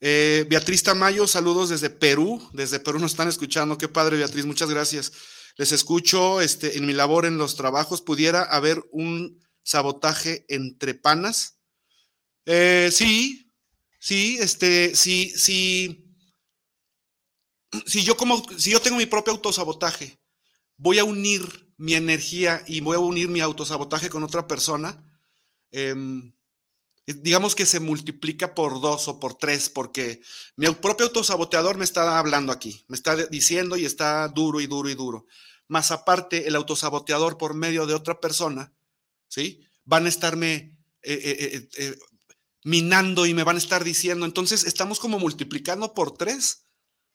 Eh, Beatriz Tamayo, saludos desde Perú. Desde Perú nos están escuchando. Qué padre, Beatriz, muchas gracias. Les escucho este, en mi labor en los trabajos. ¿Pudiera haber un sabotaje entre panas? Eh, sí, sí, este, sí, sí. Si yo como, si yo tengo mi propio autosabotaje, voy a unir mi energía y voy a unir mi autosabotaje con otra persona, em, digamos que se multiplica por dos o por tres, porque mi propio autosaboteador me está hablando aquí, me está diciendo y está duro y duro y duro. Más aparte, el autosaboteador por medio de otra persona, ¿sí? Van a estarme eh, eh, eh, minando y me van a estar diciendo. Entonces, estamos como multiplicando por tres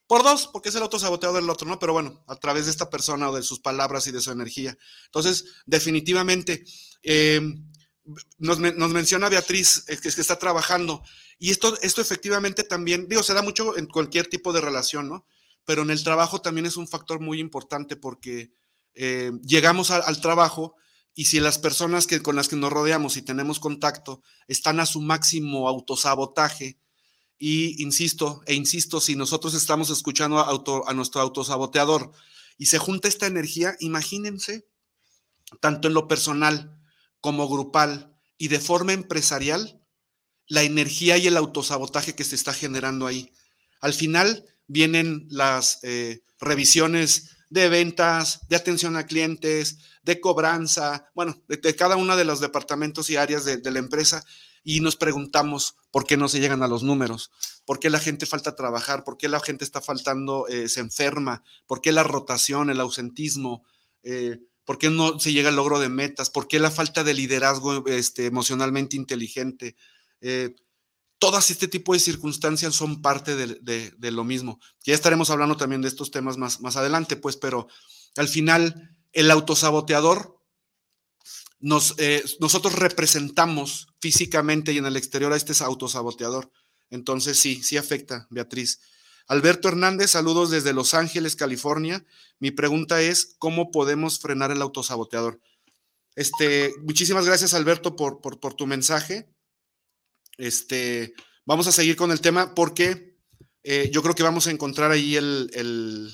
por dos, porque es el otro saboteador del otro, ¿no? Pero bueno, a través de esta persona o de sus palabras y de su energía. Entonces, definitivamente, nos, menciona Beatriz que, que está trabajando. Y esto, esto efectivamente también, digo, se da mucho en cualquier tipo de relación, ¿no? Pero en el trabajo también es un factor muy importante porque eh, llegamos al trabajo y si las personas que, con las que nos rodeamos y tenemos contacto están a su máximo autosabotaje, y insisto, e insisto, si nosotros estamos escuchando a, a nuestro autosaboteador y se junta esta energía, imagínense, tanto en lo personal como grupal y de forma empresarial, la energía y el autosabotaje que se está generando ahí. Al final vienen las eh, revisiones de ventas, de atención a clientes, de cobranza, bueno, de, cada uno de los departamentos y áreas de, la empresa y nos preguntamos por qué no se llegan a los números, por qué la gente falta trabajar, por qué la gente está faltando, eh, se enferma, por qué la rotación, el ausentismo, eh, por qué no se llega al logro de metas, por qué la falta de liderazgo este, emocionalmente inteligente. Eh, todas este tipo de circunstancias son parte de, lo mismo. Ya estaremos hablando también de estos temas más, más adelante, pues, pero al final el autosaboteador nos, eh, nosotros representamos físicamente y en el exterior a este autosaboteador. Entonces sí, sí afecta, Beatriz. Alberto Hernández, saludos desde Los Ángeles, California. Mi pregunta es, ¿cómo podemos frenar el autosaboteador? Este, muchísimas gracias, Alberto, por, por tu mensaje. Este, vamos a seguir con el tema porque eh, yo creo que vamos a encontrar ahí el,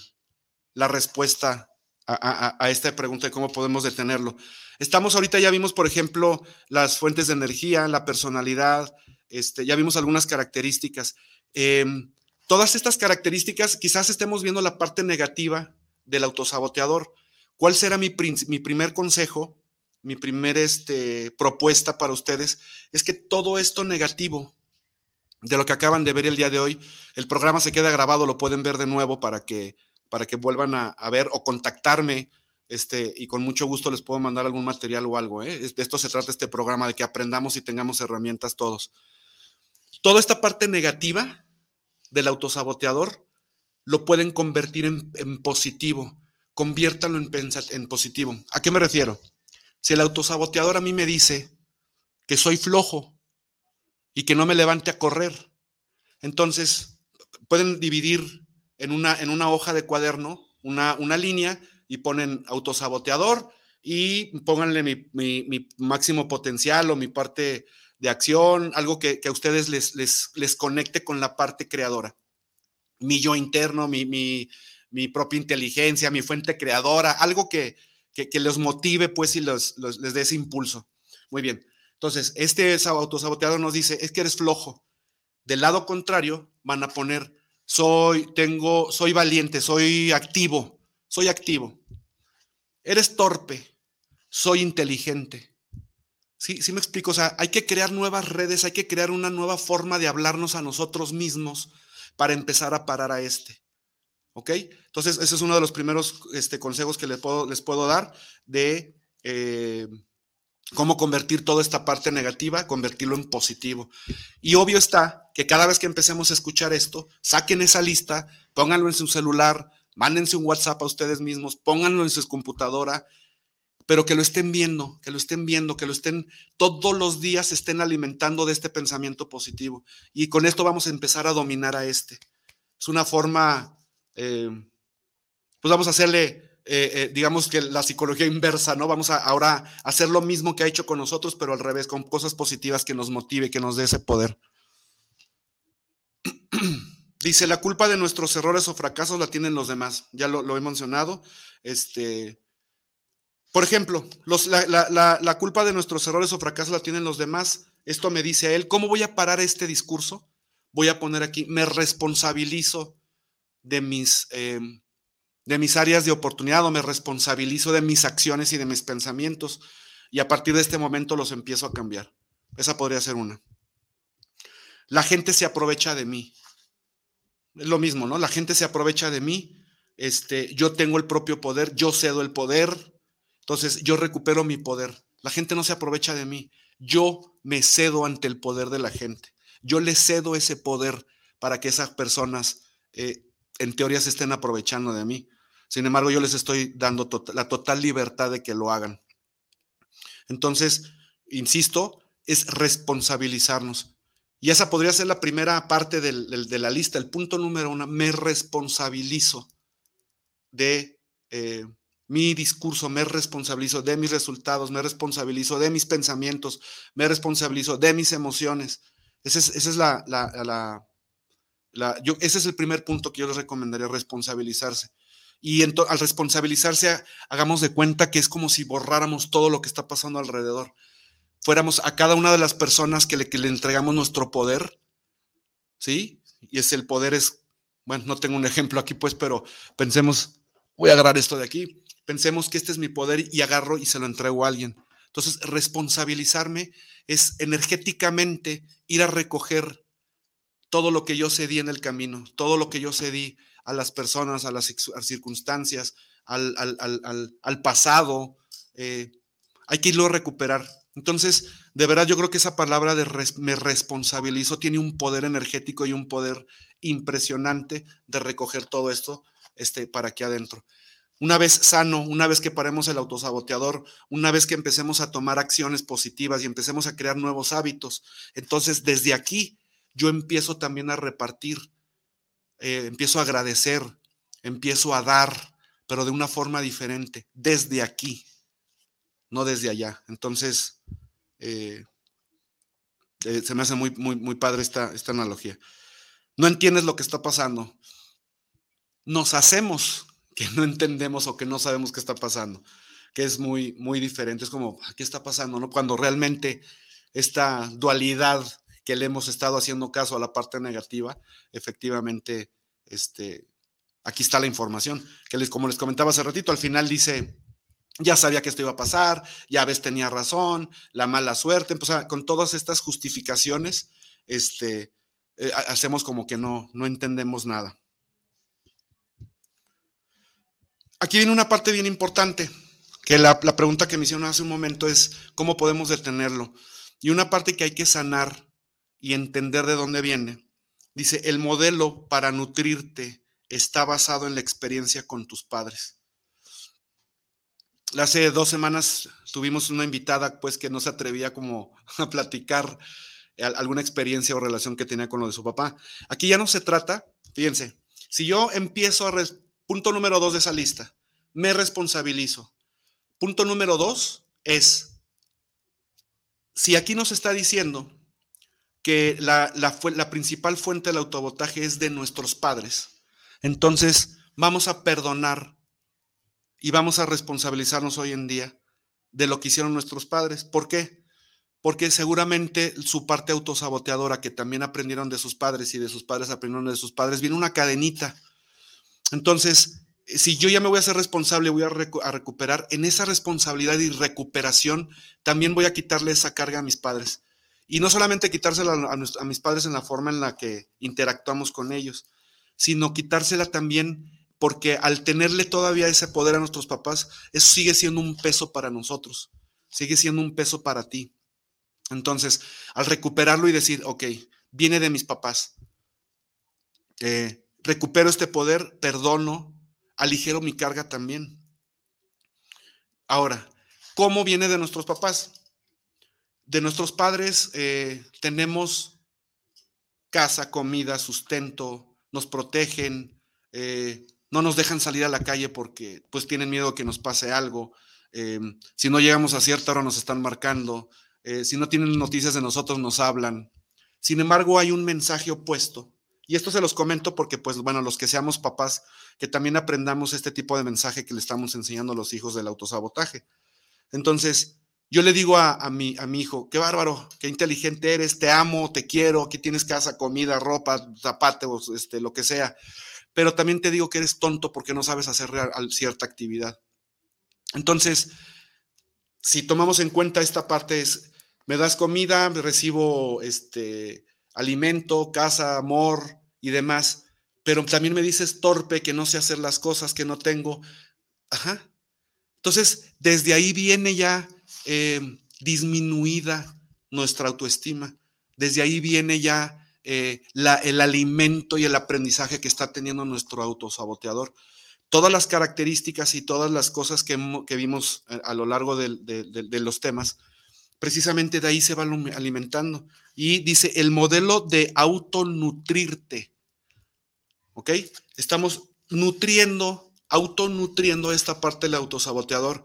la respuesta a, esta pregunta de cómo podemos detenerlo. Estamos ahorita, ya vimos, por ejemplo, las fuentes de energía, la personalidad, este, ya vimos algunas características. Em, todas estas características, quizás estemos viendo la parte negativa del autosaboteador. ¿Cuál será mi, mi primer consejo? mi primera este, propuesta para ustedes es que todo esto negativo de lo que acaban de ver el día de hoy, el programa se queda grabado, lo pueden ver de nuevo para que, para que vuelvan a, ver o contactarme. Este, y con mucho gusto les puedo mandar algún material o algo. ¿eh? De esto se trata este programa, de que aprendamos y tengamos herramientas todos. Toda esta parte negativa del autosaboteador lo pueden convertir en, positivo. Conviértanlo en, en positivo. ¿A qué me refiero? Si el autosaboteador a mí me dice que soy flojo y que no me levante a correr, entonces pueden dividir en una, en una hoja de cuaderno una, una línea y ponen autosaboteador y pónganle mi, máximo potencial o mi parte de acción, algo que, a ustedes les, les, les, conecte con la parte creadora. Mi yo interno, mi, mi propia inteligencia, mi fuente creadora, algo que, que, los motive, pues, y los, les dé ese impulso. Muy bien. Entonces, este autosaboteador nos dice, es que eres flojo. Del lado contrario, van a poner, soy, tengo, soy valiente, soy activo, soy activo. Eres torpe, soy inteligente. Sí, sí me explico. O sea, hay que crear nuevas redes, hay que crear una nueva forma de hablarnos a nosotros mismos para empezar a parar a este. ¿Ok? Entonces, ese es uno de los primeros este, consejos que les puedo, les puedo dar de eh, cómo convertir toda esta parte negativa, convertirlo en positivo. Y obvio está que cada vez que empecemos a escuchar esto, saquen esa lista, pónganlo en su celular, mándense un WhatsApp a ustedes mismos, pónganlo en su computadora, pero que lo estén viendo, que lo estén viendo, que lo estén todos los días estén alimentando de este pensamiento positivo. Y con esto vamos a empezar a dominar a este. Es una forma eh, pues vamos a hacerle, eh, eh, digamos que la psicología inversa, ¿no? Vamos a ahora hacer lo mismo que ha hecho con nosotros, pero al revés, con cosas positivas que nos motive, que nos dé ese poder. Dice, la culpa de nuestros errores o fracasos la tienen los demás. Ya lo, he mencionado. Este, por ejemplo, la, la, culpa de nuestros errores o fracasos la tienen los demás. Esto me dice a él, ¿cómo voy a parar este discurso? Voy a poner aquí, me responsabilizo de mis, em, de mis áreas de oportunidad o me responsabilizo de mis acciones y de mis pensamientos y a partir de este momento los empiezo a cambiar. Esa podría ser una. La gente se aprovecha de mí. Es lo mismo, ¿no? La gente se aprovecha de mí. Este, yo tengo el propio poder, yo cedo el poder. Entonces, yo recupero mi poder. La gente no se aprovecha de mí. Yo me cedo ante el poder de la gente. Yo le cedo ese poder para que esas personas eh, en teoría se estén aprovechando de mí. Sin embargo, yo les estoy dando la total libertad de que lo hagan. Entonces, insisto, es responsabilizarnos. Y esa podría ser la primera parte de la lista, el punto número uno, me responsabilizo de eh, mi discurso, me responsabilizo de mis resultados, me responsabilizo de mis pensamientos, me responsabilizo de mis emociones. Esa es, la, ese es el primer punto que yo les recomendaría, responsabilizarse. Y al responsabilizarse, hagamos de cuenta que es como si borráramos todo lo que está pasando alrededor. Fuéramos a cada una de las personas que le, que le entregamos nuestro poder, ¿sí? Y es el poder es, bueno, no tengo un ejemplo aquí, pues, pero pensemos voy a agarrar esto de aquí. Pensemos que este es mi poder y agarro y se lo entrego a alguien. Entonces, responsabilizarme es energéticamente ir a recoger todo lo que yo cedí en el camino, todo lo que yo cedí a las personas, a las circunstancias, al, pasado. Eh, hay que irlo a recuperar. Entonces, de verdad, yo creo que esa palabra de me responsabilizo tiene un poder energético y un poder impresionante de recoger todo esto este, para aquí adentro. Una vez sano, una vez que paremos el autosaboteador, una vez que empecemos a tomar acciones positivas y empecemos a crear nuevos hábitos, entonces desde aquí yo empiezo también a repartir, eh, empiezo a agradecer, empiezo a dar, pero de una forma diferente, desde aquí no desde allá. Entonces, eh, eh, se me hace muy, muy, muy padre esta, esta analogía. No entiendes lo que está pasando. Nos hacemos que no entendemos o que no sabemos qué está pasando, que es muy, muy diferente. Es como, ¿qué está pasando? ¿no? Cuando realmente esta dualidad que le hemos estado haciendo caso a la parte negativa, efectivamente, este, aquí está la información, que les, como les comentaba hace ratito, al final dice, ya sabía que esto iba a pasar, ya ves, tenía razón, la mala suerte, pues, con todas estas justificaciones, este, eh, hacemos como que no, no entendemos nada. Aquí viene una parte bien importante, que la, pregunta que me hicieron hace un momento es, ¿cómo podemos detenerlo? Y una parte que hay que sanar y entender de dónde viene. Dice, el modelo para nutrirte está basado en la experiencia con tus padres. Hace dos semanas tuvimos una invitada, pues, que no se atrevía como a platicar alguna experiencia o relación que tenía con lo de su papá. Aquí ya no se trata, fíjense, si yo empiezo a, punto número dos de esa lista, me responsabilizo. Punto número dos es, si aquí nos está diciendo que la, la, principal fuente del autobotaje es de nuestros padres, entonces vamos a perdonar y vamos a responsabilizarnos hoy en día de lo que hicieron nuestros padres. ¿Por qué? Porque seguramente su parte autosaboteadora que también aprendieron de sus padres y de sus padres aprendieron de sus padres, viene una cadenita. Entonces, si yo ya me voy a ser responsable, voy a, recuperar, en esa responsabilidad y recuperación, también voy a quitarle esa carga a mis padres. Y no solamente quitársela a mis padres en la forma en la que interactuamos con ellos, sino quitársela también porque al tenerle todavía ese poder a nuestros papás, eso sigue siendo un peso para nosotros, sigue siendo un peso para ti. Entonces, al recuperarlo y decir, ok, viene de mis papás, eh, recupero este poder, perdono, aligero mi carga también. Ahora, ¿cómo viene de nuestros papás? De nuestros padres eh, tenemos casa, comida, sustento, nos protegen, eh, no nos dejan salir a la calle porque pues tienen miedo que nos pase algo. Em, si no llegamos a cierta hora nos están marcando. Eh, si no tienen noticias de nosotros nos hablan. Sin embargo, hay un mensaje opuesto. Y esto se los comento porque, pues, bueno, los que seamos papás, que también aprendamos este tipo de mensaje que le estamos enseñando a los hijos del autosabotaje. Entonces, yo le digo a, a, mi, a mi hijo, qué bárbaro, qué inteligente eres, te amo, te quiero, aquí tienes casa, comida, ropa, zapatos, este, lo que sea pero también te digo que eres tonto porque no sabes hacer cierta actividad. Entonces, si tomamos en cuenta esta parte es, me das comida, recibo este alimento, casa, amor y demás, pero también me dices torpe, que no sé hacer las cosas, que no tengo. Ajá. Entonces, desde ahí viene ya eh, disminuida nuestra autoestima. Desde ahí viene ya eh, el alimento y el aprendizaje que está teniendo nuestro autosaboteador. Todas las características y todas las cosas que, vimos eh, a, lo largo de, los temas, precisamente de ahí se va alimentando. Y dice, el modelo de autonutrirte. ¿Ok? Estamos nutriendo, autonutriendo esta parte del autosaboteador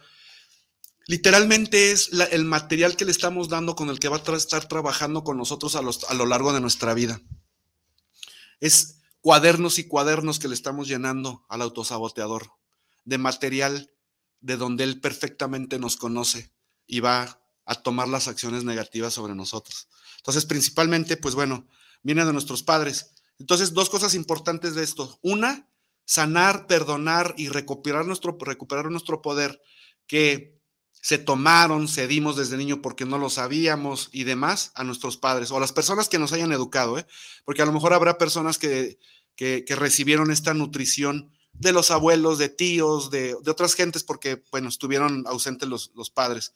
Literalmente es el material que le estamos dando con el que va a estar trabajando con nosotros a, a lo largo de nuestra vida. Es cuadernos y cuadernos que le estamos llenando al autosaboteador de material de donde él perfectamente nos conoce y va a tomar las acciones negativas sobre nosotros. Entonces, principalmente, pues bueno, viene de nuestros padres. Entonces, dos cosas importantes de esto. Una, sanar, perdonar y recuperar nuestro, recuperar nuestro poder que se tomaron, cedimos desde niño porque no lo sabíamos y demás a nuestros padres o a las personas que nos hayan educado, ¿eh? porque a lo mejor habrá personas que, que, recibieron esta nutrición de los abuelos, de tíos, de, de, otras gentes, porque, bueno, estuvieron ausentes los, los padres.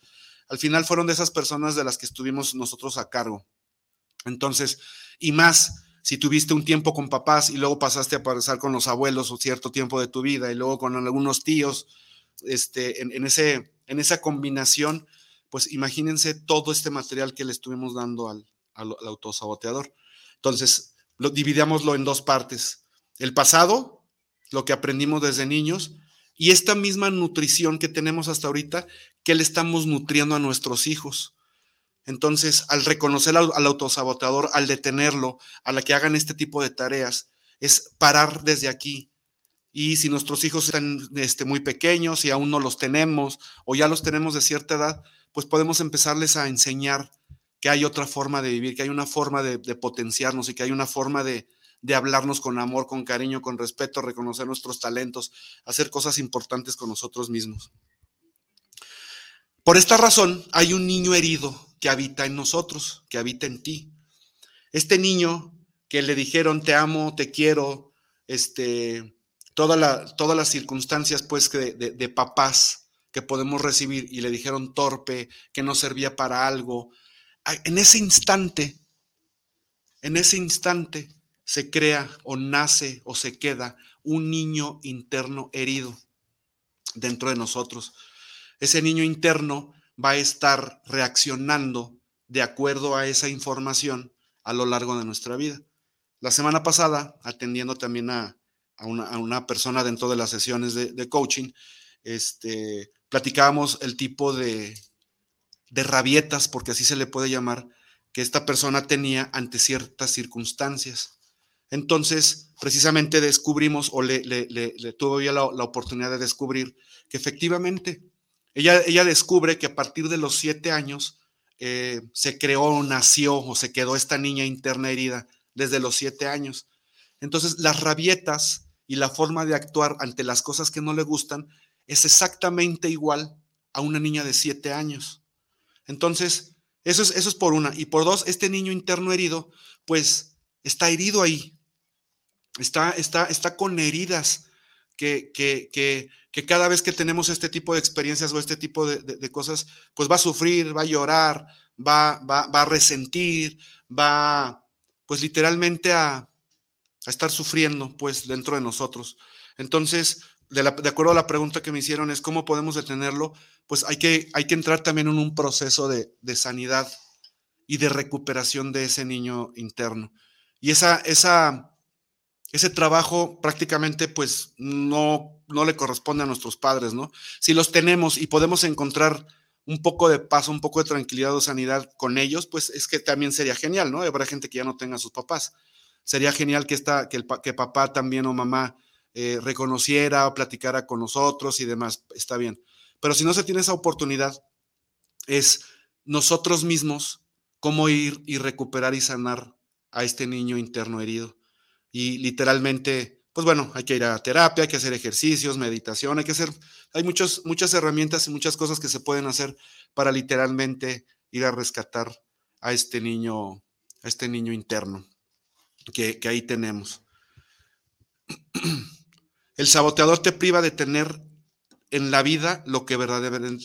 Al final fueron de esas personas de las que estuvimos nosotros a cargo. Entonces, y más, si tuviste un tiempo con papás y luego pasaste a pasar con los abuelos o cierto tiempo de tu vida y luego con algunos tíos, este, en, ese, en esa combinación, pues imagínense todo este material que le estuvimos dando al, al, autosaboteador. Entonces, lo, en dos partes. El pasado, lo que aprendimos desde niños, y esta misma nutrición que tenemos hasta ahorita, que le estamos nutriendo a nuestros hijos. Entonces, al reconocer al, al, autosaboteador, al detenerlo, a la que hagan este tipo de tareas, es parar desde aquí, y si nuestros hijos están este, muy pequeños y aún no los tenemos o ya los tenemos de cierta edad, pues podemos empezarles a enseñar que hay otra forma de vivir, que hay una forma de, potenciarnos y que hay una forma de, de hablarnos con amor, con cariño, con respeto, reconocer nuestros talentos, hacer cosas importantes con nosotros mismos. Por esta razón, hay un niño herido que habita en nosotros, que habita en ti. Este niño que le dijeron te amo, te quiero, este, todas las circunstancias pues de, de, papás que podemos recibir y le dijeron torpe, que no servía para algo. En ese instante, en ese instante se crea o nace o se queda un niño interno herido dentro de nosotros. Ese niño interno va a estar reaccionando de acuerdo a esa información a lo largo de nuestra vida. La semana pasada, atendiendo también a, una, persona dentro de las sesiones de, coaching, este, platicábamos el tipo de, de rabietas, porque así se le puede llamar, que esta persona tenía ante ciertas circunstancias. Entonces, precisamente descubrimos, o le, le, tuvo ya la, oportunidad de descubrir, que efectivamente, ella, ella descubre que a partir de los siete años eh, se creó, nació o se quedó esta niña interna herida desde los siete años. Entonces, las rabietas y la forma de actuar ante las cosas que no le gustan es exactamente igual a una niña de siete años. Entonces, eso es, eso es por una. Y por dos, este niño interno herido, pues está herido ahí. Está, está, está con heridas que, que, que, que, cada vez que tenemos este tipo de experiencias o este tipo de, de, cosas, pues va a sufrir, va a llorar, va, va, va a resentir, va, pues literalmente a, a estar sufriendo, pues, dentro de nosotros. Entonces, de, acuerdo a la pregunta que me hicieron, es cómo podemos detenerlo, pues hay que, hay que entrar también en un proceso de, sanidad y de recuperación de ese niño interno. Y esa, esa, ese trabajo prácticamente, pues, no, no le corresponde a nuestros padres, ¿no? Si los tenemos y podemos encontrar un poco de paz, un poco de tranquilidad o sanidad con ellos, pues es que también sería genial, ¿no? Habrá gente que ya no tenga a sus papás sería genial que, esta, que, el, que papá también o mamá eh, reconociera o platicara con nosotros y demás, está bien. Pero si no se tiene esa oportunidad, es nosotros mismos cómo ir y recuperar y sanar a este niño interno herido. Y literalmente, pues bueno, hay que ir a terapia, hay que hacer ejercicios, meditación, hay que hacer, hay muchas herramientas y muchas cosas que se pueden hacer para literalmente ir a rescatar a este niño, a este niño interno que, ahí tenemos. El saboteador te priva de tener en la vida que,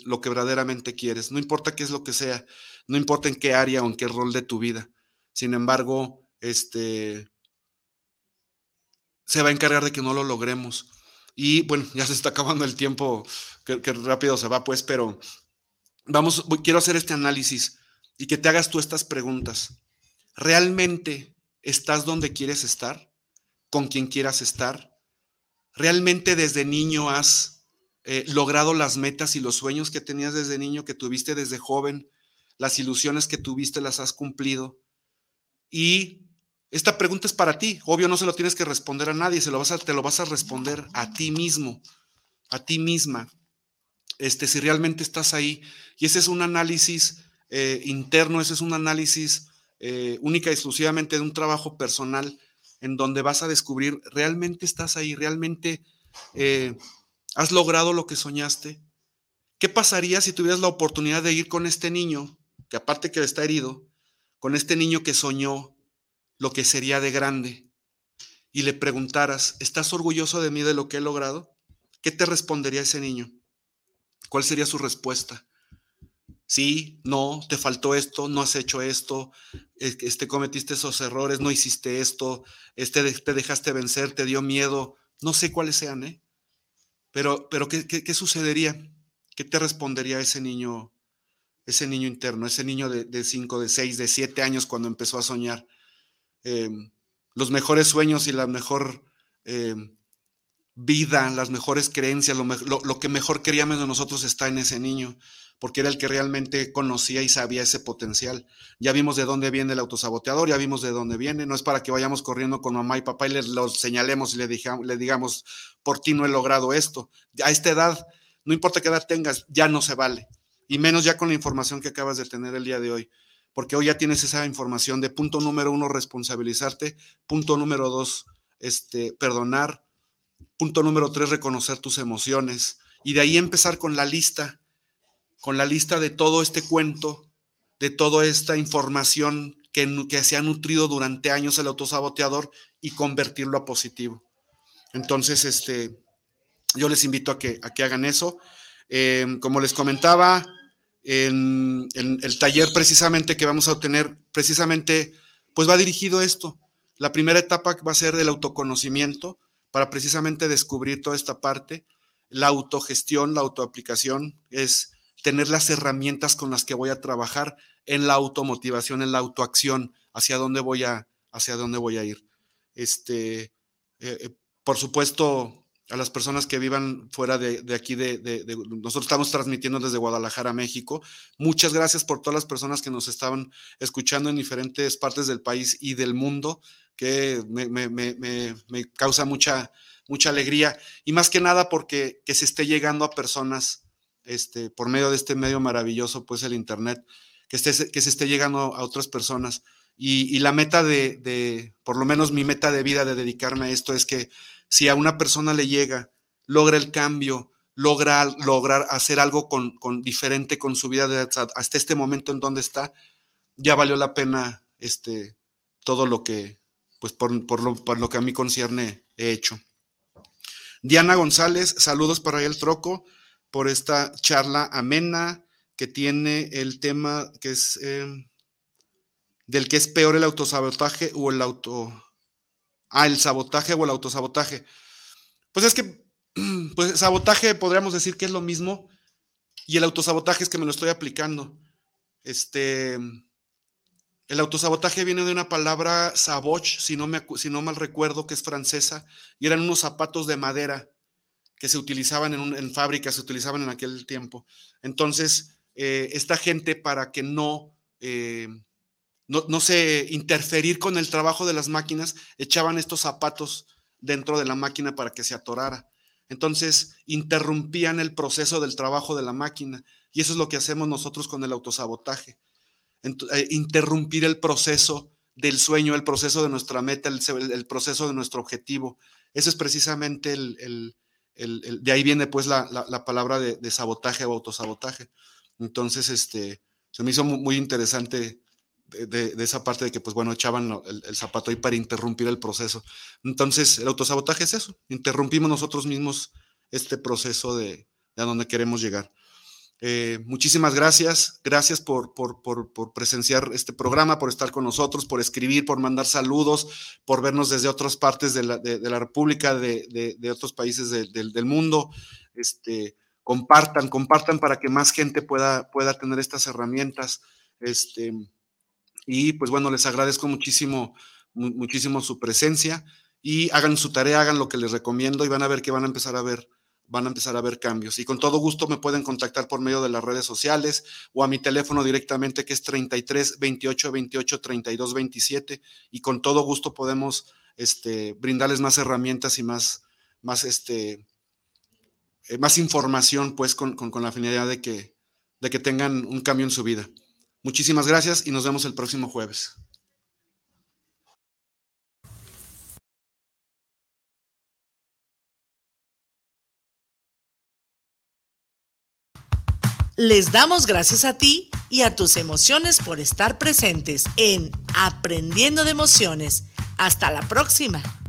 lo que verdaderamente quieres. No importa qué es lo que sea, no importa en qué área o en qué rol de tu vida. Sin embargo, este se va a encargar de que no lo logremos. Y bueno, ya se está acabando el tiempo, que, rápido se va, pues, pero vamos, quiero hacer este análisis y que te hagas tú estas preguntas. ¿Realmente ¿Estás donde quieres estar? ¿Con quien quieras estar? ¿Realmente desde niño has eh, logrado las metas y los sueños que tenías desde niño, que tuviste desde joven? ¿Las ilusiones que tuviste las has cumplido? Y esta pregunta es para ti. Obvio, no se lo tienes que responder a nadie, se lo vas a, te lo vas a responder a ti mismo, a ti misma. Este, si realmente estás ahí. Y ese es un análisis eh, interno, ese es un análisis eh, única y exclusivamente de un trabajo personal en donde vas a descubrir, ¿realmente estás ahí? ¿Realmente eh, has logrado lo que soñaste? ¿Qué pasaría si tuvieras la oportunidad de ir con este niño, que aparte que está herido, con este niño que soñó lo que sería de grande, y le preguntaras, ¿estás orgulloso de mí de lo que he logrado? ¿Qué te respondería ese niño? ¿Cuál sería su respuesta? Sí, no, te faltó esto, no has hecho esto, este, cometiste esos errores, no hiciste esto, este, te dejaste vencer, te dio miedo, no sé cuáles sean, ¿eh? Pero, pero ¿qué, qué sucedería? ¿Qué te respondería ese niño, ese niño interno, ese niño de 5, de 6, de 7 años cuando empezó a soñar? Em, los mejores sueños y la mejor em, vida, las mejores creencias, lo, que mejor queríamos de nosotros está en ese niño, porque era el que realmente conocía y sabía ese potencial. Ya vimos de dónde viene el autosaboteador, ya vimos de dónde viene, no es para que vayamos corriendo con mamá y papá y les lo señalemos y le, le digamos, por ti no he logrado esto. A esta edad no importa qué edad tengas, ya no se vale. Y menos ya con la información que acabas de tener el día de hoy. Porque hoy ya tienes esa información de punto número uno, responsabilizarte. Punto número dos, este, perdonar. Punto número tres, reconocer tus emociones. Y de ahí empezar con la lista, con la lista de todo este cuento, de toda esta información que, que se ha nutrido durante años el autosaboteador y convertirlo a positivo. Entonces, este, yo les invito a que, a que hagan eso. Eh, como les comentaba, en, el taller precisamente que vamos a obtener, precisamente, pues va dirigido esto. La primera etapa va a ser el autoconocimiento para precisamente descubrir toda esta parte. La autogestión, la autoaplicación es tener las herramientas con las que voy a trabajar en la automotivación, en la autoacción, hacia dónde voy a, hacia dónde voy a ir. Este, eh, eh, por supuesto, a las personas que vivan fuera de, aquí, de, nosotros estamos transmitiendo desde Guadalajara, México. Muchas gracias por todas las personas que nos estaban escuchando en diferentes partes del país y del mundo, que me, causa mucha, mucha alegría. Y más que nada porque que se esté llegando a personas este, por medio de este medio maravilloso, pues el Internet, que, esté, que se esté llegando a otras personas. Y, y la meta de, por lo menos mi meta de vida de dedicarme a esto es que si a una persona le llega, logra el cambio, logra lograr hacer algo con, diferente con su vida hasta este momento en donde está, ya valió la pena este, todo lo que, pues por, lo, que a mí concierne, he hecho. Diana González, saludos para el Troco por esta charla amena que tiene el tema que es em, del que es peor el autosabotaje o el auto El sabotaje o el autosabotaje. Pues es que, pues sabotaje podríamos decir que es lo mismo y el autosabotaje es que me lo estoy aplicando. Este, el autosabotaje viene de una palabra saboch, si no, me, si no mal recuerdo, que es francesa, y eran unos zapatos de madera que se utilizaban en, en fábricas, se utilizaban en aquel tiempo. Entonces, eh, esta gente para que no... Eh, no, sé, interferir con el trabajo de las máquinas, echaban estos zapatos dentro de la máquina para que se atorara. Entonces, interrumpían el proceso del trabajo de la máquina. Y eso es lo que hacemos nosotros con el autosabotaje. Eh, interrumpir el proceso del sueño, el proceso de nuestra meta, el, proceso de nuestro objetivo. Eso es precisamente el, de ahí viene pues la, palabra de, sabotaje o autosabotaje. Entonces, este, se me hizo muy interesante de, esa parte de que, pues bueno, echaban el, zapato ahí para interrumpir el proceso. Entonces, el autosabotaje es eso, interrumpimos nosotros mismos este proceso de, a donde queremos llegar. Eh, muchísimas gracias, gracias por, por, por, presenciar este programa, por estar con nosotros, por escribir, por mandar saludos, por vernos desde otras partes de la, de, la República, de, de, otros países del mundo. Este, compartan, compartan para que más gente pueda, pueda tener estas herramientas. Este, y pues bueno, les agradezco muchísimo, muchísimo su presencia y hagan su tarea, hagan lo que les recomiendo y van a ver que van a empezar a ver van a empezar a ver cambios. Y con todo gusto me pueden contactar por medio de las redes sociales o a mi teléfono directamente que es 33 28 28 32 27 y con todo gusto podemos este, brindarles más herramientas y más, más, este, eh, más información pues con, con la finalidad de que, de que tengan un cambio en su vida. Muchísimas gracias y nos vemos el próximo jueves. Les damos gracias a ti y a tus emociones por estar presentes en Aprendiendo de Emociones. Hasta la próxima.